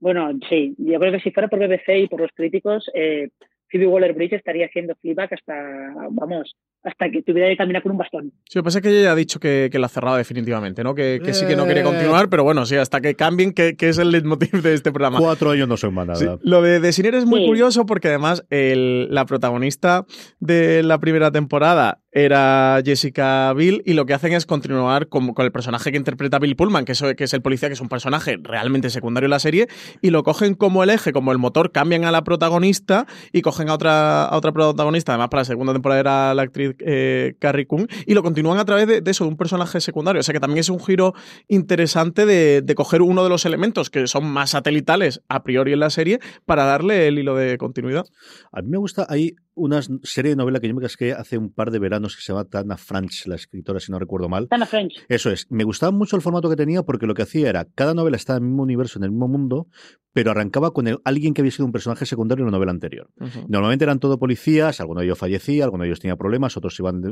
Bueno, sí, yo creo que si fuera por BBC y por los críticos, eh, Phoebe Waller-Bridge estaría haciendo feedback hasta, vamos, hasta que tuviera que caminar con un bastón. Sí, lo que pasa es que ella ya ha dicho que, la ha cerrado definitivamente, ¿no? Que, sí que no quiere eh. continuar, pero bueno, sí, hasta que cambien, que, es el leitmotiv de este programa. Cuatro años no son más nada. lo de, de es muy curioso porque además la protagonista de la primera temporada era Jessica Bill y lo que hacen es continuar con, con el personaje que interpreta Bill Pullman, que, que es el policía, que es un personaje realmente secundario en la serie, y lo cogen como el eje, como el motor, cambian a la protagonista y cogen a otra, a otra protagonista, además para la segunda temporada era la actriz eh, Carrie Coon, y lo continúan a través de, eso, de un personaje secundario. O sea que también es un giro interesante de, de coger uno de los elementos que son más satelitales a priori en la serie para darle el hilo de continuidad. A mí me gusta ahí una serie de novela que yo me casqué hace un par de veranos que se llama Tana French, la escritora, si no recuerdo mal. Tana French. Eso es. Me gustaba mucho el formato que tenía porque lo que hacía era, cada novela estaba en el mismo universo, en el mismo mundo, pero arrancaba con el, alguien que había sido un personaje secundario en la novela anterior. Normalmente eran todo policías, alguno de ellos fallecía, alguno de ellos tenía problemas, otros iban...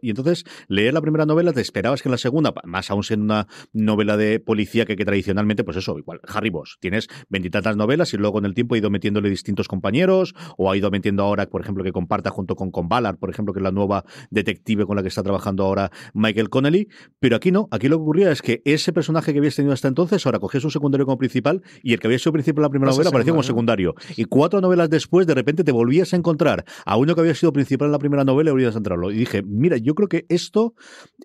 y entonces, leer la primera novela, te esperabas que en la segunda, más aún siendo una novela de policía que, que tradicionalmente, pues eso, igual, Harry Boss, tienes veintitantas novelas y luego con el tiempo ha ido metiéndole distintos compañeros, o ha ido metiendo ahora, por ejemplo, que comparta junto con, con Ballard, por ejemplo, que es la nueva detective con la que está trabajando ahora Michael Connelly, pero aquí no, aquí lo que ocurría es que ese personaje que habías tenido hasta entonces, ahora cogías un secundario como principal y el que había sido principal en la primera novela aparecía como secundario. Y cuatro novelas después, de repente te volvías a encontrar a uno que había sido principal en la primera novela y volvías a entrarlo. Y dije, mira, yo creo que esto,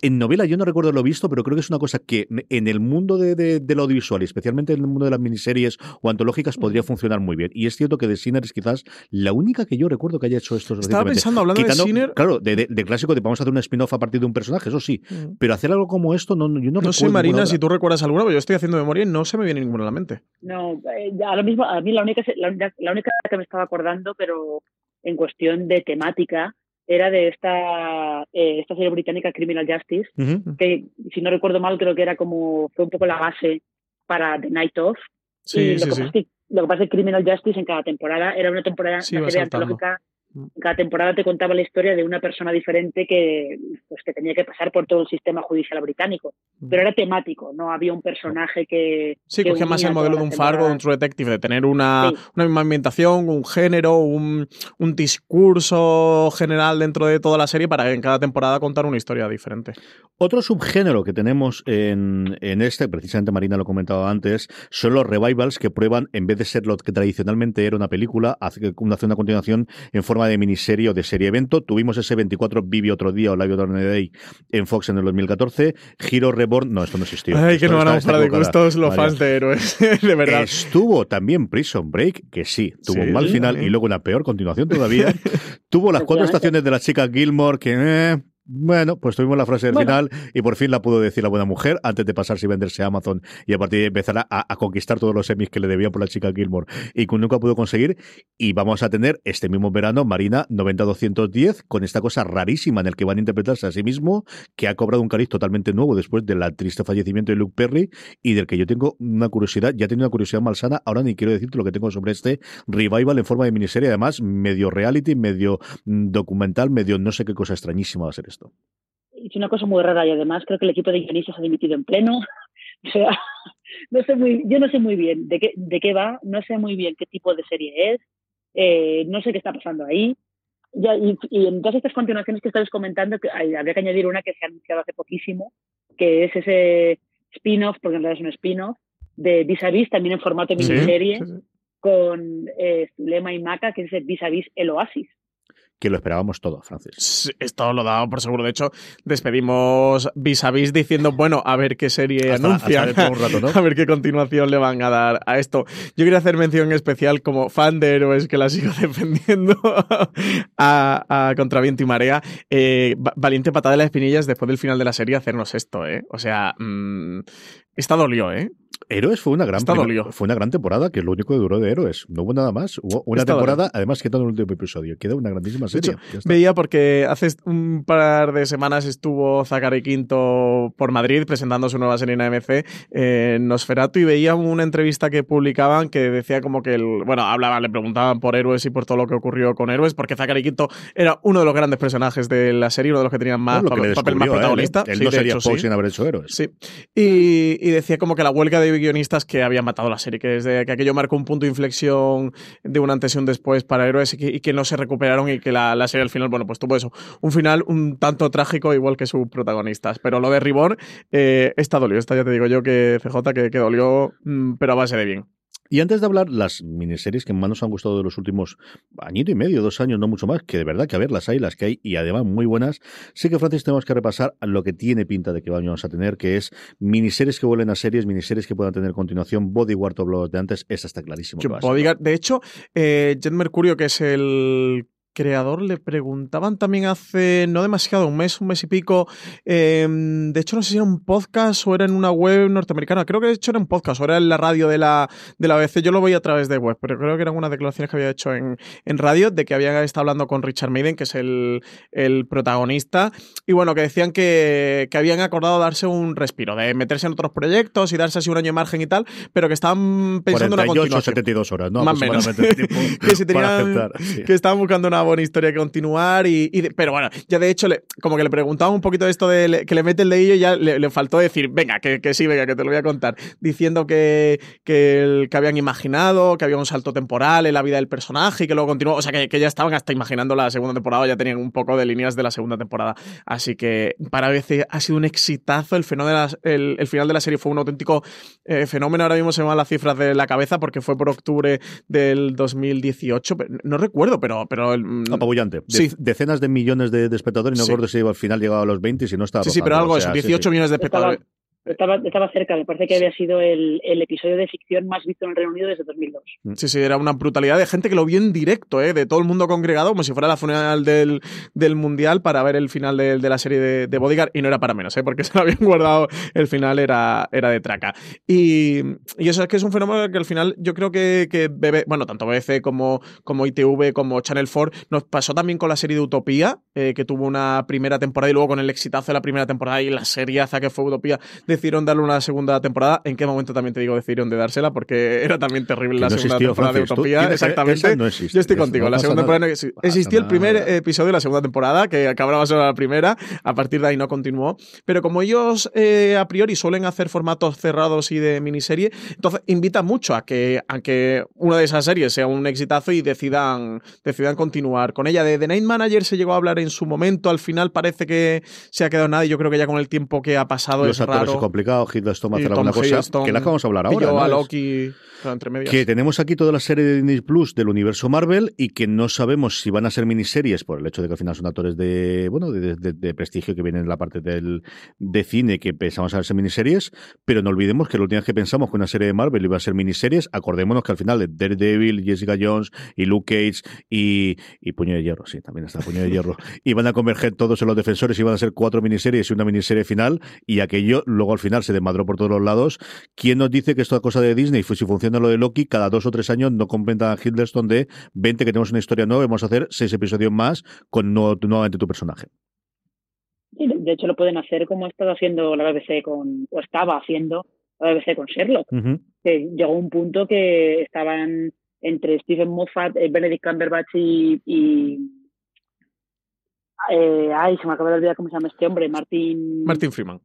en novela yo no recuerdo lo visto, pero creo que es una cosa que en el mundo de, de, lo audiovisual y especialmente en el mundo de las miniseries o antológicas podría funcionar muy bien. Y es cierto que The Sinner es quizás la única que yo recuerdo que haya hecho hecho esto. Estaba pensando, hablando de Sinner. Claro, de, clásico, de vamos a hacer un spin-off a partir de un personaje, eso sí. Mm. Pero hacer algo como esto, no, yo no, no sé, Marina, si tú recuerdas alguna, pero yo estoy haciendo memoria y no se me viene ninguna a la mente. No, eh, ahora mismo, a mí la única, la, única que me estaba acordando, pero en cuestión de temática, era de esta, eh, esta serie británica Criminal Justice, que si no recuerdo mal creo que era como, fue un poco la base para The Night Of. Sí, sí, sí. lo que pasa es que Criminal Justice en cada temporada era una temporada, una serie antológica. Cada temporada te contaba la historia de una persona diferente que, pues, que tenía que pasar por todo el sistema judicial británico. Mm. Pero era temático, no había un personaje que. Sí, cogía más el modelo de un Fargo, de un True Detective, de tener una, una misma ambientación, un género, un, un, discurso general dentro de toda la serie para en cada temporada contar una historia diferente. Otro subgénero que tenemos en, en este, precisamente Marina lo comentaba antes, son los revivals que prueban, en vez de ser lo que tradicionalmente era una película, hace una continuación en forma de miniserie o de serie evento. Tuvimos ese 24 Vivi otro día o Live Other Day en Fox en el 2014. Giro Reborn, no, esto no existió. Ay, que no van a para de gustos los fans de héroes, (laughs) de verdad. Estuvo también Prison Break, que sí, tuvo un mal final y luego una peor continuación todavía. (laughs) tuvo las cuatro estaciones de la chica Gilmore, que eh, bueno, pues tuvimos la frase del final y por fin la pudo decir la buena mujer antes de pasarse y venderse a Amazon y a partir de empezar a, a, conquistar todos los semis que le debían por la chica Gilmore y que nunca pudo conseguir. Y vamos a tener este mismo verano Marina 90-210 con esta cosa rarísima en el que van a interpretarse a sí mismo, que ha cobrado un cariz totalmente nuevo después del triste fallecimiento de Luke Perry y del que yo tengo una curiosidad, ya tengo una curiosidad malsana, ahora ni quiero decirte lo que tengo sobre este revival en forma de miniserie, además medio reality, medio mm, documental, medio no sé qué cosa extrañísima va a ser esto. Es una cosa muy rara y además creo que el equipo de guionistas ha dimitido en pleno. (laughs) O sea, no sé muy, yo no sé muy bien de qué, de qué va, no sé muy bien qué tipo de serie es, eh, no sé qué está pasando ahí. Ya, y, en todas estas continuaciones que estáis comentando, que habría que añadir una que se ha anunciado hace poquísimo, que es ese spin-off, porque en realidad es un spin-off, de Vis a Vis, también en formato de miniserie, con eh, Zulema y Maca, que es Vis a Vis El Oasis que lo esperábamos todo, Francis. esto lo daba por seguro. De hecho, despedimos vis a vis diciendo, bueno, a ver qué serie anuncian, (laughs) a ver qué continuación le van a dar a esto. Yo quería hacer mención especial como fan de héroes que la sigo (laughs) defendiendo a, contra viento y marea. Eh, valiente patada de las espinillas después del final de la serie hacernos esto, ¿eh? O sea, mmm, esta dolió, ¿eh? Héroes fue una gran fue una gran temporada, que es lo único que duró de Héroes. No hubo nada más. Hubo una temporada, además quedó en el último episodio. Queda una grandísima serie. veía porque hace un par de semanas estuvo Zachary Quinto por Madrid presentando su nueva serie en AMC, en Nosferatu, y veía una entrevista que publicaban que decía como que, el, bueno, hablaban, le preguntaban por Héroes y por todo lo que ocurrió con Héroes, porque Zachary Quinto era uno de los grandes personajes de la serie, uno de los que tenían más papel, más protagonista. Él, no sería sin haber hecho Héroes. Sí. Y, y decía como que la huelga de guionistas que habían matado la serie, que desde que aquello marcó un punto de inflexión de un antes y un después para héroes y que, no se recuperaron y que la, serie al final, bueno, pues tuvo eso, un final un tanto trágico igual que sus protagonistas. Pero lo de Reborn, eh, esta dolió, esta ya te digo yo que CJ que, que dolió, mm, pero a base de bien. Y antes de hablar las miniseries que más nos han gustado de los últimos añito y medio, dos años, no mucho más, que de verdad que a ver las hay, las que hay, y además muy buenas, sí que Francis tenemos que repasar lo que tiene pinta de que vamos a tener, que es miniseries que vuelven a series, miniseries que puedan tener continuación, Bodyguard o de antes, esa está clarísimo. de hecho, eh, Jet Mercurio, que es el creador le preguntaban también hace no demasiado, un mes, un mes y pico. Em, de hecho, no sé si era un podcast o era en una web norteamericana. Creo que de hecho era un podcast o era en la radio de la, de la ABC. Yo lo veía a través de web, pero creo que eran unas declaraciones que había hecho en, en radio de que había estado hablando con Richard Maiden, que es el, el protagonista. Y bueno, que decían que, que, habían acordado darse un respiro, de meterse en otros proyectos y darse así un año de margen y tal, pero que estaban pensando en una continuación. 72 horas, ¿no? Más o menos. (laughs) que, si tenían, que estaban buscando una buena historia que continuar. Y, pero bueno, ya de hecho, le, como que le preguntaba un poquito de esto de que le mete el dedillo y ya le, faltó decir, venga, que, que, sí, venga, que te lo voy a contar. Diciendo que, que, el, que habían imaginado, que había un salto temporal en la vida del personaje y que luego continuó. O sea, que, que ya estaban hasta imaginando la segunda temporada, ya tenían un poco de líneas de la segunda temporada. Así que para veces ha sido un exitazo. El, fenómeno el, el final de la serie fue un auténtico eh, fenómeno. Ahora mismo se me van las cifras de la cabeza porque fue por octubre del 2018. No recuerdo, pero, pero mm, apabullante. sí. Decenas de millones de, espectadores y no recuerdo si al final llegaba a los 20 y si no estaba. Sí, sí, pero algo eso, 18 millones de espectadores. Estaba, estaba cerca, me parece que había sido el, el, episodio de ficción más visto en el Reino Unido desde 2002. Mm. Sí, sí, era una brutalidad de gente que lo vio en directo, ¿eh? de todo el mundo congregado, como si fuera la funeral del, del Mundial para ver el final de, de la serie de, de, Bodyguard, y no era para menos, ¿eh? porque (laughs) se lo habían guardado, el final era, era de traca. Y, y, eso es que es un fenómeno que al final yo creo que, que BB, bueno, tanto BBC como, como ITV, como Channel 4, nos pasó también con la serie de Utopía, eh, que tuvo una primera temporada y luego con el exitazo de la primera temporada y la seriaza que fue Utopía, decidieron darle una segunda temporada. ¿En qué momento también te digo decidieron de dársela? Porque (laughs) era también terrible que la no segunda existió, temporada Francis, de Utopía. Exactamente. No existe, Yo estoy contigo. No la segunda nada. temporada no existió el primer nada. episodio de la segunda temporada, que acababa solo la primera. A partir de ahí no continuó. Pero como ellos eh, a priori suelen hacer formatos cerrados y de miniserie, entonces invita mucho a que, a que una de esas series sea un exitazo y decidan, decidan continuar con ella. De The Night Manager se llegó a hablar en su momento, al final parece que se ha quedado nada y yo creo que ya con el tiempo que ha pasado Los es raro. Complicado, Hiddleston va a hacer Tom alguna cosa Hiddleston que la vamos a hablar ahora. ¿no? a Loki entre medias. Que tenemos aquí toda la serie de Disney Plus del universo Marvel y que no sabemos si van a ser miniseries por el hecho de que al final son actores de bueno de, de- de prestigio que vienen en la parte del, de cine que pensamos a ser miniseries, pero no olvidemos que la última vez que pensamos que una serie de Marvel iba a ser miniseries, acordémonos que al final de Daredevil, Jessica Jones y Luke Cage y, y Puño de Hierro, sí, también está Puño de Hierro, (laughs) iban a converger todos en los defensores, iban a ser cuatro miniseries y una miniserie final y aquello luego al final se desmadró por todos los lados ¿Quién nos dice que esto es cosa de Disney? Pues si funciona lo de Loki, cada dos o tres años no complementan a Hiddleston de 20 que tenemos una historia nueva, vamos a hacer seis episodios más con no- nuevamente tu personaje. De hecho, lo pueden hacer como ha estado haciendo la BBC con, o estaba haciendo la BBC con Sherlock. Que llegó un punto que estaban entre Stephen Moffat, eh, Benedict Cumberbatch y. y eh, ay, se me acaba de olvidar cómo se llama este hombre, Martin. Martin Freeman.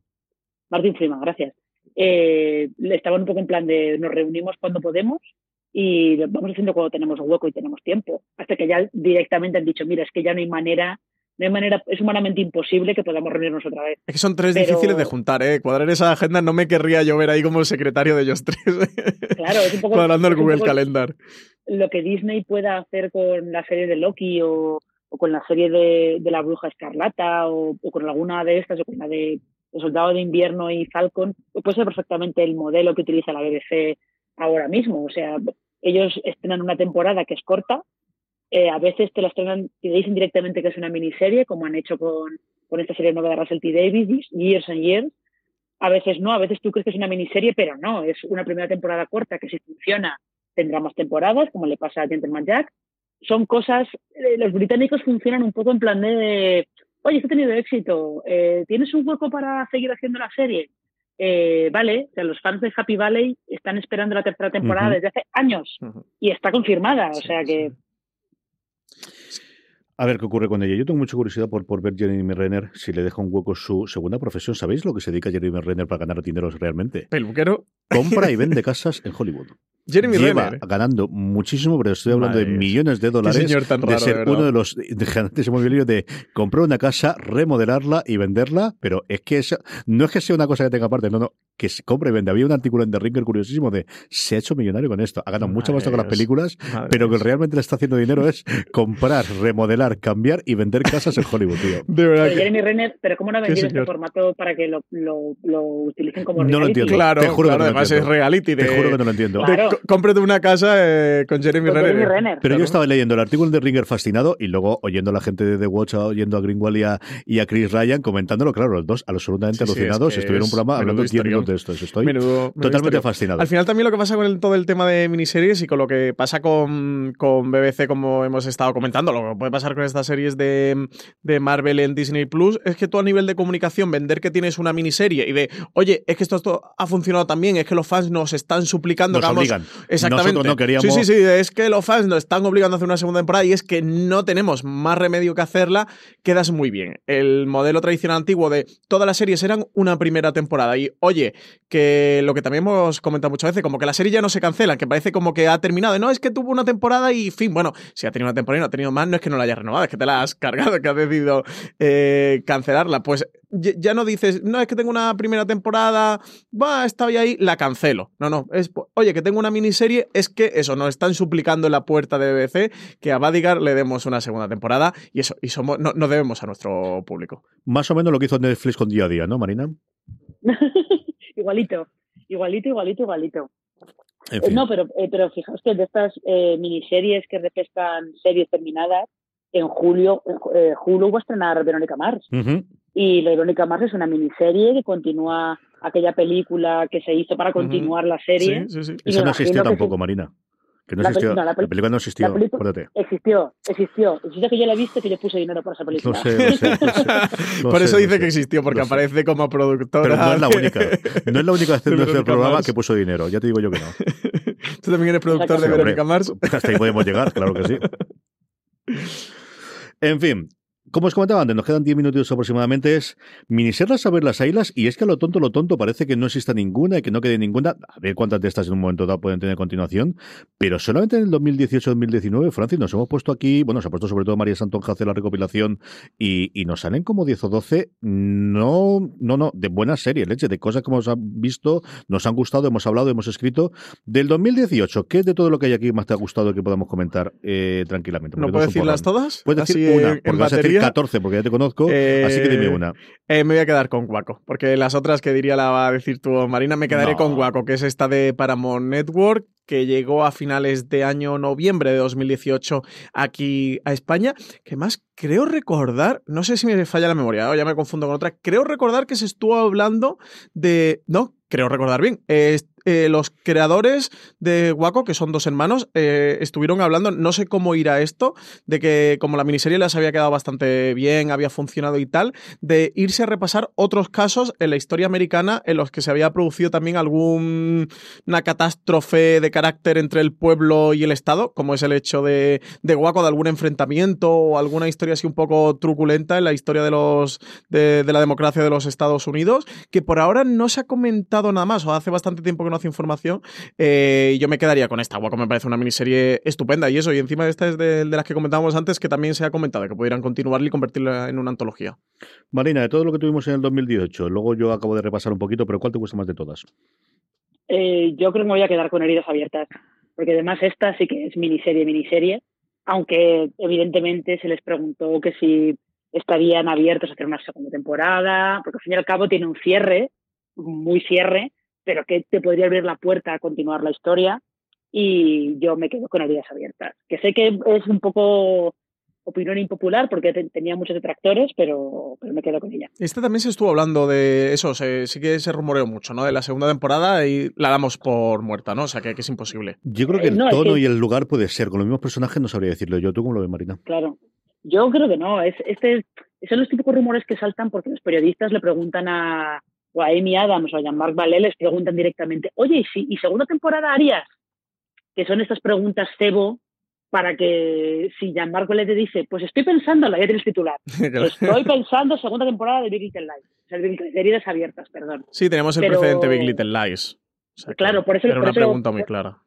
Martin Freeman, gracias. Eh, estaban un poco en plan de nos reunimos cuando podemos y lo vamos haciendo cuando tenemos hueco y tenemos tiempo. Hasta que ya directamente han dicho, mira, es que ya no hay manera, no hay manera, es humanamente imposible que podamos reunirnos otra vez. Es que son tres Pero- difíciles de juntar, ¿eh? Cuadrar esa agenda no me querría yo ver ahí como el secretario de ellos tres. (laughs) Claro, es un poco, Cuadrando el Google Calendar. lo que Disney pueda hacer con la serie de Loki o, o con la serie de, de la Bruja Escarlata o, o con alguna de estas o con la de El Soldado de Invierno y Falcon, puede ser perfectamente el modelo que utiliza la BBC ahora mismo. O sea, ellos estrenan una temporada que es corta, eh, a veces te la estrenan y te dicen directamente que es una miniserie, como han hecho con, con esta serie nueva de Russell T. Davis, Years and Years. A veces no, a veces tú crees que es una miniserie, pero no, es una primera temporada corta que si funciona tendrá más temporadas, como le pasa a Gentleman Jack. Son cosas, eh, los británicos funcionan un poco en plan de, oye, esto ha tenido éxito, eh, ¿tienes un hueco para seguir haciendo la serie? Eh, vale, o sea, los fans de Happy Valley están esperando la tercera temporada desde hace años y está confirmada, o Sí, sea que A ver qué ocurre con ella. Yo tengo mucha curiosidad por, por ver Jeremy Renner si le deja un hueco su segunda profesión. ¿Sabéis lo que se dedica Jeremy Renner para ganar dinero realmente? Peluquero. Compra y (laughs) vende casas en Hollywood. Jeremy Lleva Renner. ganando muchísimo, pero estoy hablando Madre de millones de dólares. señor tan raro, de ser de uno de los gigantes inmobiliarios de comprar una casa, remodelarla y venderla, pero es que eso, no es que sea una cosa que tenga aparte, no, no, que se compra y vende. Había un artículo en The Ringer curiosísimo de se ha hecho millonario con esto, ha ganado mucho más Madre con las películas, Madre pero que realmente le está haciendo dinero es comprar, remodelar, cambiar y vender casas en Hollywood, tío. (laughs) De verdad pero que- Jeremy Renner, pero ¿cómo no ha vendido este formato para que lo, lo, lo utilicen como No lo entiendo. Claro, Te juro que claro, no lo además entiendo. es reality. De, Te juro que no lo entiendo. Claro. Cómprate una casa eh, con Jeremy Con Renner. Jeremy Renner. Pero Claro. yo estaba leyendo el artículo de Ringer fascinado y luego oyendo a la gente de The Watch, oyendo a Greenwald y a, y a Chris Ryan comentándolo, claro, los dos absolutamente Sí, sí, alucinados. es que Estuvieron en un programa hablando menudo 10 minutos historión. de esto. Estoy Menudo- menudo totalmente fascinado. Al final también lo que pasa con el- todo el tema de miniseries y con lo que pasa con, con BBC, como hemos estado comentando, lo que puede pasar con estas series de, de Marvel en Disney Plus, es que tú a nivel de comunicación, vender que tienes una miniserie y de, oye, es que esto, esto ha funcionado también, es que los fans nos están suplicando Nos que Exactamente. Nosotros no queríamos- Sí, sí, sí, es que los fans nos están obligando a hacer una segunda temporada y es que no tenemos más remedio que hacerla, quedas muy bien. El modelo tradicional antiguo de todas las series eran una primera temporada y, oye, que lo que también hemos comentado muchas veces, como que la serie ya no se cancela, que parece como que ha terminado. No, es que tuvo una temporada y fin. Bueno, si ha tenido una temporada y no ha tenido más, no es que no la hayas renovado, es que te la has (laughs) cargado, que has decidido eh, cancelarla. Pues ya ya no dices, no, es que tengo una primera temporada, va, estaba ahí, la cancelo. No, no, es, oye, que tengo una miniserie, es que eso, nos están suplicando en la puerta de BBC que a Badigar le demos una segunda temporada y eso, y somos, no, no debemos a nuestro público. Más o menos lo que hizo Netflix con día a día, ¿no, Marina? (laughs) igualito, igualito, igualito, igualito. No, pero, eh, pero fijaos que de estas eh, miniseries que refrescan series terminadas, en julio, eh, Hulu va a estrenar Verónica Mars. Y la Verónica Mars es una miniserie que continúa aquella película que se hizo para continuar la serie. Sí, sí, sí. Esa no existió tampoco, Marina. Que no la, existió. No, la, película no existió, acuérdate. Existió, existió. Existió que yo la he visto que yo puse dinero por esa película. No sé, no sé. No sé (laughs) por eso dice que existió, porque aparece como productora. Pero no es la única. (laughs) No es la única de este programa que puso dinero. Ya te digo yo que no. (laughs) ¿Tú también eres productor de Verónica Mars? Hasta ahí podemos llegar, claro que sí. En fin, como os comentaba antes, nos quedan 10 minutos aproximadamente. Es miniserlas a ver las ailas, y es que a lo tonto, lo tonto, parece que no exista ninguna y que no quede ninguna. A ver cuántas de estas en un momento dado pueden tener continuación. Pero solamente en el 2018-2019, Francis, nos hemos puesto aquí, bueno, se ha puesto sobre todo María Santonja hace la recopilación y, y, nos salen como 10 o 12, no, no, no, de buenas series, leche, de cosas que hemos visto, nos han gustado, hemos hablado, hemos escrito. Del 2018, ¿qué es de todo lo que hay aquí más te ha gustado que podamos comentar eh, tranquilamente? ¿No puedo decirlas todas? Puedes decir una, porque vas a decir 14 porque ya te conozco, así que dime eh, una. Eh, me voy a quedar con Guaco, porque las otras que diría la va a decir tú, Marina, me quedaré con Guaco, que es esta de Paramount Network, que llegó a finales de año noviembre de 2018 aquí a España, que más creo recordar, no sé si me falla la memoria, ya me confundo con otra, creo recordar que se estuvo hablando de, no, creo recordar bien, eh, los creadores de Waco, que son dos hermanos, eh, estuvieron hablando, no sé cómo irá esto, de que como la miniserie les había quedado bastante bien, había funcionado y tal, de irse a repasar otros casos en la historia americana en los que se había producido también alguna catástrofe de carácter entre el pueblo y el Estado, como es el hecho de, de Waco, de algún enfrentamiento o alguna historia así un poco truculenta en la historia de, los, de, de la democracia de los Estados Unidos, que por ahora no se ha comentado nada más, o hace bastante tiempo que no información, eh, yo me quedaría con esta. Guaco me parece una miniserie estupenda y eso, y encima de esta es de, las que comentábamos antes, que también se ha comentado, que pudieran continuarla y convertirla en una antología. Marina, de todo lo que tuvimos en el 2018, luego yo acabo de repasar un poquito, pero ¿cuál te gusta más de todas? Eh, yo creo que me voy a quedar con heridas abiertas, porque además esta sí que es miniserie, miniserie, aunque evidentemente se les preguntó que si estarían abiertos a hacer una segunda temporada, porque al fin y al cabo tiene un cierre, muy cierre, pero que te podría abrir la puerta a continuar la historia y yo me quedo con heridas abiertas. Que sé que es un poco opinión impopular porque tenía muchos detractores, pero, pero me quedo con ella. Esta también se estuvo hablando de eso, sí que se rumoreó mucho, ¿no? De la segunda temporada y la damos por muerta, ¿no? O sea, que, es imposible. Yo creo que el tono y el lugar puede ser, con los mismos personajes no sabría decirlo yo. ¿Tú cómo lo ves, Marina? Claro. Yo creo que no. Es, este, son los típicos rumores que saltan porque los periodistas le preguntan a, o a Amy Adams o a Jean-Marc Vallée les preguntan directamente, oye, ¿y, si, ¿y segunda temporada harías? Que son estas preguntas cebo para que si Jean-Marc Vallée te dice, pues estoy pensando, la ya tienes titular, (laughs) estoy pensando segunda temporada de Big Little Lies, o sea, de heridas abiertas, perdón. Sí, tenemos el precedente Big Little Lies. claro, por eso... Era una pregunta muy clara.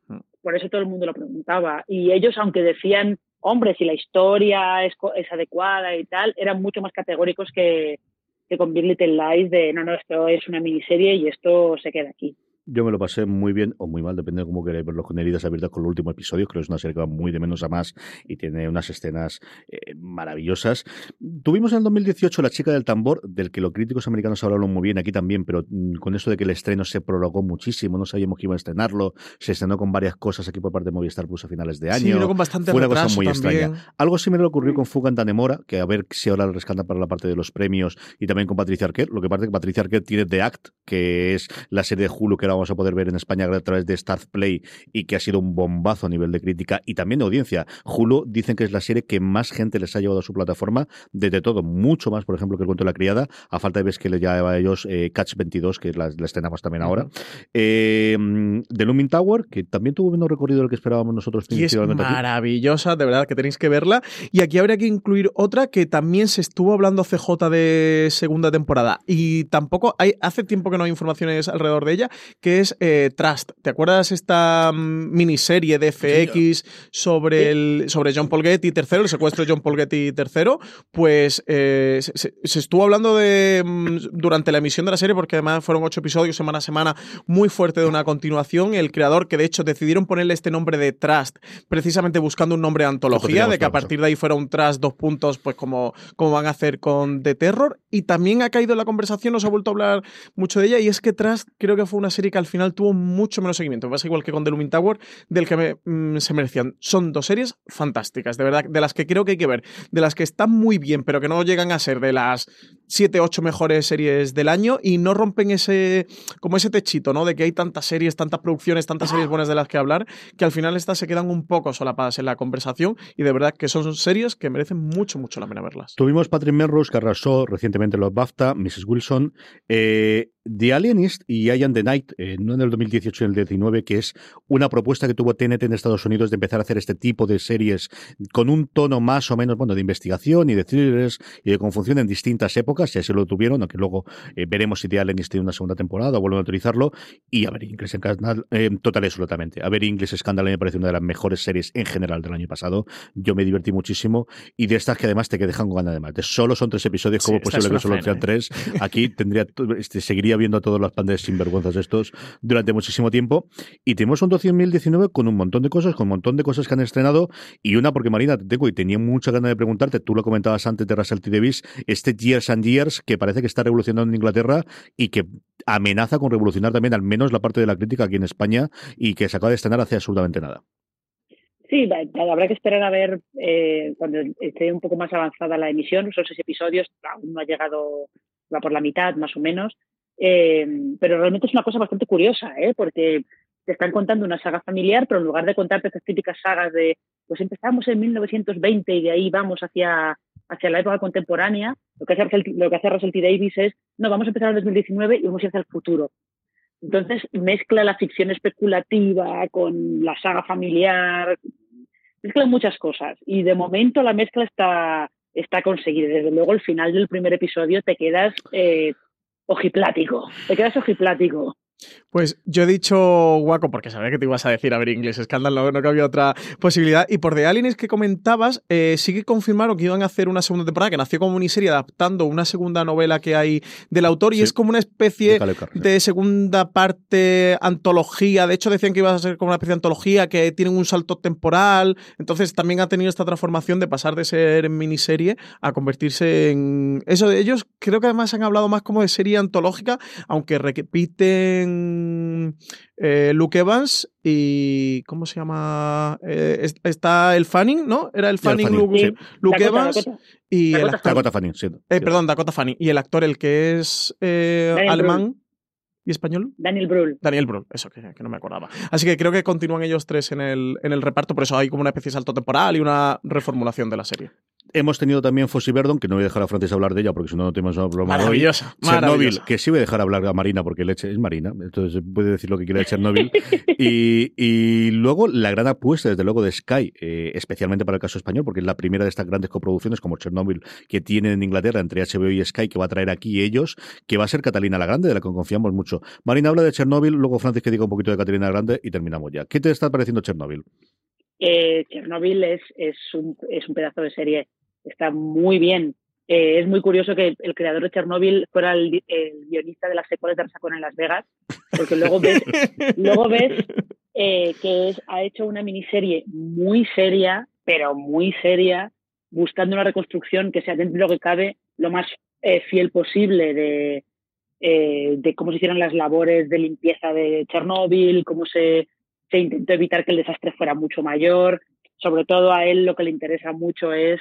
Por eso todo el mundo lo preguntaba. Y ellos, aunque decían, hombre, si la historia es, es adecuada y tal, eran mucho más categóricos que, que con Big Little Lies de no, no, esto es una miniserie y esto se queda aquí. Yo me lo pasé muy bien o muy mal, depende de cómo queráis verlo con heridas abiertas con los últimos episodios. Creo que es una serie que va muy de menos a más y tiene unas escenas eh, maravillosas. Tuvimos en el 2018 La chica del tambor, del que los críticos americanos hablaron muy bien aquí también, pero mm, con eso de que el estreno se prolongó muchísimo, no sabíamos que iba a estrenarlo, se estrenó con varias cosas aquí por parte de Movistar Plus a finales de año. Sí, con bastante Fue una cosa muy también. extraña. Algo similar ocurrió con Fuga en Tanemora, que a ver si ahora lo rescatan para la parte de los premios y también con Patricia Arquette. Lo que pasa es que Patricia Arquette tiene The Act, que es la serie de Hulu que ahora vamos a poder ver en España a través de Start Play y que ha sido un bombazo a nivel de crítica y también de audiencia. Hulu dicen que es la serie que más gente les ha llevado a su plataforma desde todo, mucho más, por ejemplo, que el cuento de la criada, a falta de ver que le lleva a ellos eh, Catch 22, que la, la estrenamos también ahora. Eh, The Looming Tower, que también tuvo menos recorrido del que esperábamos nosotros. Y es maravillosa, de verdad, que tenéis que verla. Y aquí habría que incluir otra que también se estuvo hablando CJ de segunda temporada y tampoco hay, hace tiempo que no hay informaciones alrededor de ella, que que es eh, Trust. ¿Te acuerdas esta mm, miniserie de FX sobre, el, sobre John Paul Getty III, el secuestro de John Paul Getty III? Pues eh, se, estuvo hablando de mm, durante la emisión de la serie, porque además fueron ocho episodios semana a semana, muy fuerte de una continuación. El creador, que de hecho decidieron ponerle este nombre de Trust, precisamente buscando un nombre de antología, de que a partir de ahí fuera un Trust dos puntos, pues como, como van a hacer con The Terror. Y también ha caído en la conversación, no se ha vuelto a hablar mucho de ella, y es que Trust creo que fue una serie que al final tuvo mucho menos seguimiento. Pasa igual que con The Looming Tower, del que mm, se merecían. Son dos series fantásticas, de verdad, de las que creo que hay que ver, de las que están muy bien, pero que no llegan a ser de las 7, 8 mejores series del año y no rompen ese, como ese techito, ¿no? De que hay tantas series, tantas producciones, tantas series buenas de las que hablar, que al final estas se quedan un poco solapadas en la conversación y de verdad que son series que merecen mucho, mucho la pena verlas. Tuvimos Patrick Melrose, que arrasó recientemente los BAFTA, Mrs. Wilson, eh, The Alienist y I Am the Night, eh, no en el 2018 y en el 19, que es una propuesta que tuvo TNT en Estados Unidos de empezar a hacer este tipo de series con un tono más o menos, bueno, de investigación y de thrillers y de confusión en distintas épocas, si así lo tuvieron, aunque luego eh, veremos si The Alienist tiene una segunda temporada o vuelven a utilizarlo. Y a ver, Inglés en Scandal, eh, total absolutamente. A ver, Inglés Scandal me parece una de las mejores series en general del año pasado. Yo me divertí muchísimo y de estas que además te dejan con ganas de más. De solo son tres episodios, como posible que solo sean tres? Aquí tendría, este, seguiría viendo a todos los pandes sinvergüenzas estos durante muchísimo tiempo. Y tenemos un 2019 con un montón de cosas, con un montón de cosas que han estrenado. Y una, porque Marina, te tengo y tenía mucha ganas de preguntarte, tú lo comentabas antes de Russell T. Davis, este Years and Years que parece que está revolucionando en Inglaterra y que amenaza con revolucionar también al menos la parte de la crítica aquí en España y que se acaba de estrenar hace absolutamente nada. Sí, habrá que esperar a ver eh, cuando esté un poco más avanzada la emisión. Son seis episodios, aún no ha llegado, va por la mitad más o menos. Eh, pero realmente es una cosa bastante curiosa, ¿eh? porque te están contando una saga familiar, pero en lugar de contarte estas típicas sagas de, pues empezamos en 1920 y de ahí vamos hacia, hacia la época contemporánea, lo que, hace, lo que hace Russell T. Davis es, no, vamos a empezar en 2019 y vamos hacia el futuro. Entonces mezcla la ficción especulativa con la saga familiar, mezcla muchas cosas y de momento la mezcla está, está conseguida. Desde luego el final del primer episodio te quedas eh, ojiplático. Te quedas ojiplático. Pues yo he dicho guaco porque sabía que te ibas a decir a ver inglés escándalo, no, que había otra posibilidad. Y por The Aliens que comentabas, eh, sí que confirmaron que iban a hacer una segunda temporada que nació como miniserie adaptando una segunda novela que hay del autor y es como una especie de, segunda parte antología. De hecho, decían que iba a ser como una especie de antología que tienen un salto temporal. Entonces también ha tenido esta transformación de pasar de ser miniserie a convertirse en. Eso de ellos, creo que además han hablado más como de serie antológica, aunque repiten eh, Luke Evans y. ¿Cómo se llama? Eh, está el Fanning, ¿no? Era el Fanning, Luke, Evans. Y el actor, Dakota Fanning, sí, eh, Perdón, Dakota Fanning. Y el actor, el que es alemán. ¿Y español? Daniel Brühl. Daniel Brühl, eso que, no me acordaba. Así que creo que continúan ellos tres en el, en el reparto, por eso hay como una especie de salto temporal y una reformulación de la serie. Hemos tenido también Fossi Verdon, que no voy a dejar a Francis hablar de ella porque si no, no tenemos una broma. Maravillosa. Chernobyl, que sí voy a dejar hablar a Marina porque leche es Marina, entonces puede decir lo que quiera de Chernobyl. (laughs) y, luego la gran apuesta, desde luego, de Sky, eh, especialmente para el caso español, porque es la primera de estas grandes coproducciones como Chernobyl que tienen en Inglaterra entre HBO y Sky, que va a traer aquí ellos, que va a ser Catalina la Grande, de la que confiamos mucho. Marina habla de Chernobyl, luego Francis que diga un poquito de Catalina la Grande y terminamos ya. ¿Qué te está pareciendo Chernobyl? Eh, Chernobyl es, es, un, es un pedazo de serie está muy bien. Eh, es muy curioso que el creador de Chernobyl fuera el, guionista de las secuelas de Arsacón en Las Vegas, porque luego ves, (laughs) luego ves eh, que ha hecho una miniserie muy seria, pero muy seria, buscando una reconstrucción que sea dentro de lo que cabe lo más eh, fiel posible de, de cómo se hicieron las labores de limpieza de Chernóbil, cómo se, se intentó evitar que el desastre fuera mucho mayor. Sobre todo a él lo que le interesa mucho es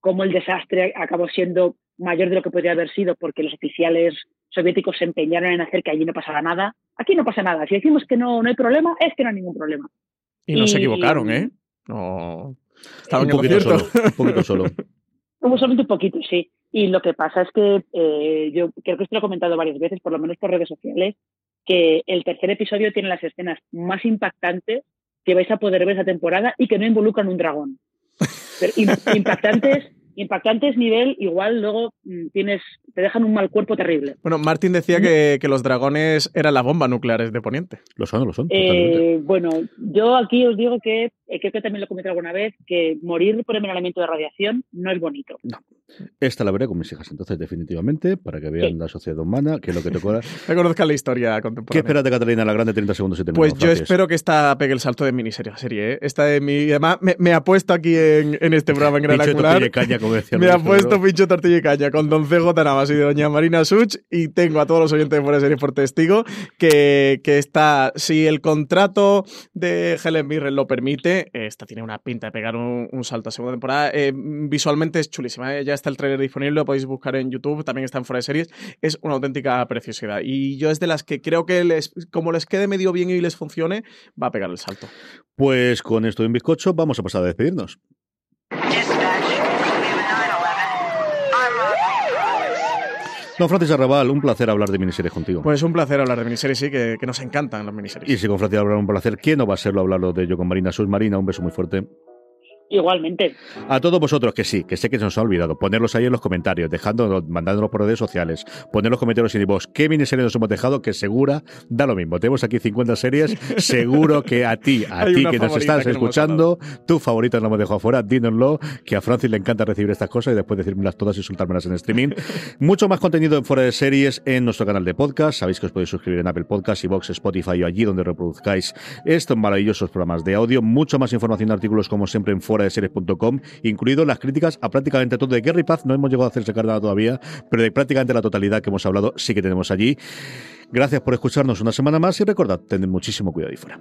cómo el desastre acabó siendo mayor de lo que podría haber sido porque los oficiales soviéticos se empeñaron en hacer que allí no pasara nada. Aquí no pasa nada. Si decimos que no, no hay problema, es que no hay ningún problema. Y no se equivocaron, ¿eh? No. Estaban un poquito solo. Un poquito solo. (laughs) solamente un poquito, sí. Y lo que pasa es que eh, yo creo que esto lo he comentado varias veces, por lo menos por redes sociales, que el tercer episodio tiene las escenas más impactantes que vais a poder ver esa temporada y que no involucran un dragón (laughs) impactantes impactantes nivel, igual luego mm, tienes, te dejan un mal cuerpo terrible. Bueno, Martín decía que, que los dragones eran las bombas nucleares de Poniente. Lo son, lo son. Eh, bueno, yo aquí os digo que, eh, creo que también lo comenté alguna vez, que morir por envenenamiento de radiación no es bonito. No. Esta la veré con mis hijas, entonces, definitivamente, para que vean Sí. la sociedad humana, que es lo que te cobra. (laughs) Que conozcan la historia ¿Qué contemporánea. esperas de Catalina la Grande 30 segundos y Pues yo Francis? espero que esta pegue el salto de miniserie a serie, ¿eh? Esta de mi. Además, me, me ha puesto aquí en, en este programa en Gran Angular. tortilla y caña, como decía Me ha Luis puesto Pedro. pincho tortilla y caña con Don CJ Navas y doña Marina Such y tengo a todos los oyentes de Fuera de Series por testigo que, que esta, si el contrato de Helen Mirren lo permite, esta tiene una pinta de pegar un, un salto a segunda temporada. Eh, visualmente es chulísima, ¿eh? ya está el trailer disponible, lo podéis buscar en YouTube, también está en Fuera de Series, es una auténtica preciosidad. Y yo es de las que creo que les, como les quede medio bien y les funcione, va a pegar el salto. Pues con esto y un bizcocho vamos a pasar a despedirnos. Don Francis Arrabal, un placer hablar de miniseries contigo. Pues un placer hablar de miniseries, sí, que, que nos encantan las miniseries. y si con Francis hablar un placer, ¿quién no va a serlo hablarlo de yo con Marina Sus Marina? Un beso muy fuerte. Igualmente. A todos vosotros que sí, que sé que se nos ha olvidado, ponerlos ahí en los comentarios, dejándonos, mandándonos por redes sociales, poner los comentarios en vos qué miniseries nos hemos dejado, que segura da lo mismo. Tenemos aquí 50 series, (laughs) seguro que a ti, a ti que nos estás que no hemos escuchando, tu favorita no la hemos dejado afuera, dínoslo, que a Francis le encanta recibir estas cosas y después decírmelas todas y soltármelas en streaming. (laughs) Mucho más contenido en Fuera de Series en nuestro canal de podcast. Sabéis que os podéis suscribir en Apple Podcasts, Vox, Spotify o allí donde reproduzcáis estos maravillosos programas de audio. Mucho más información y artículos como siempre en fuera de series.com, incluido las críticas a prácticamente todo de Gary Paz. No hemos llegado a hacer sacar nada todavía, pero de prácticamente la totalidad que hemos hablado sí que tenemos allí. Gracias por escucharnos una semana más y recordad, tened muchísimo cuidado ahí fuera.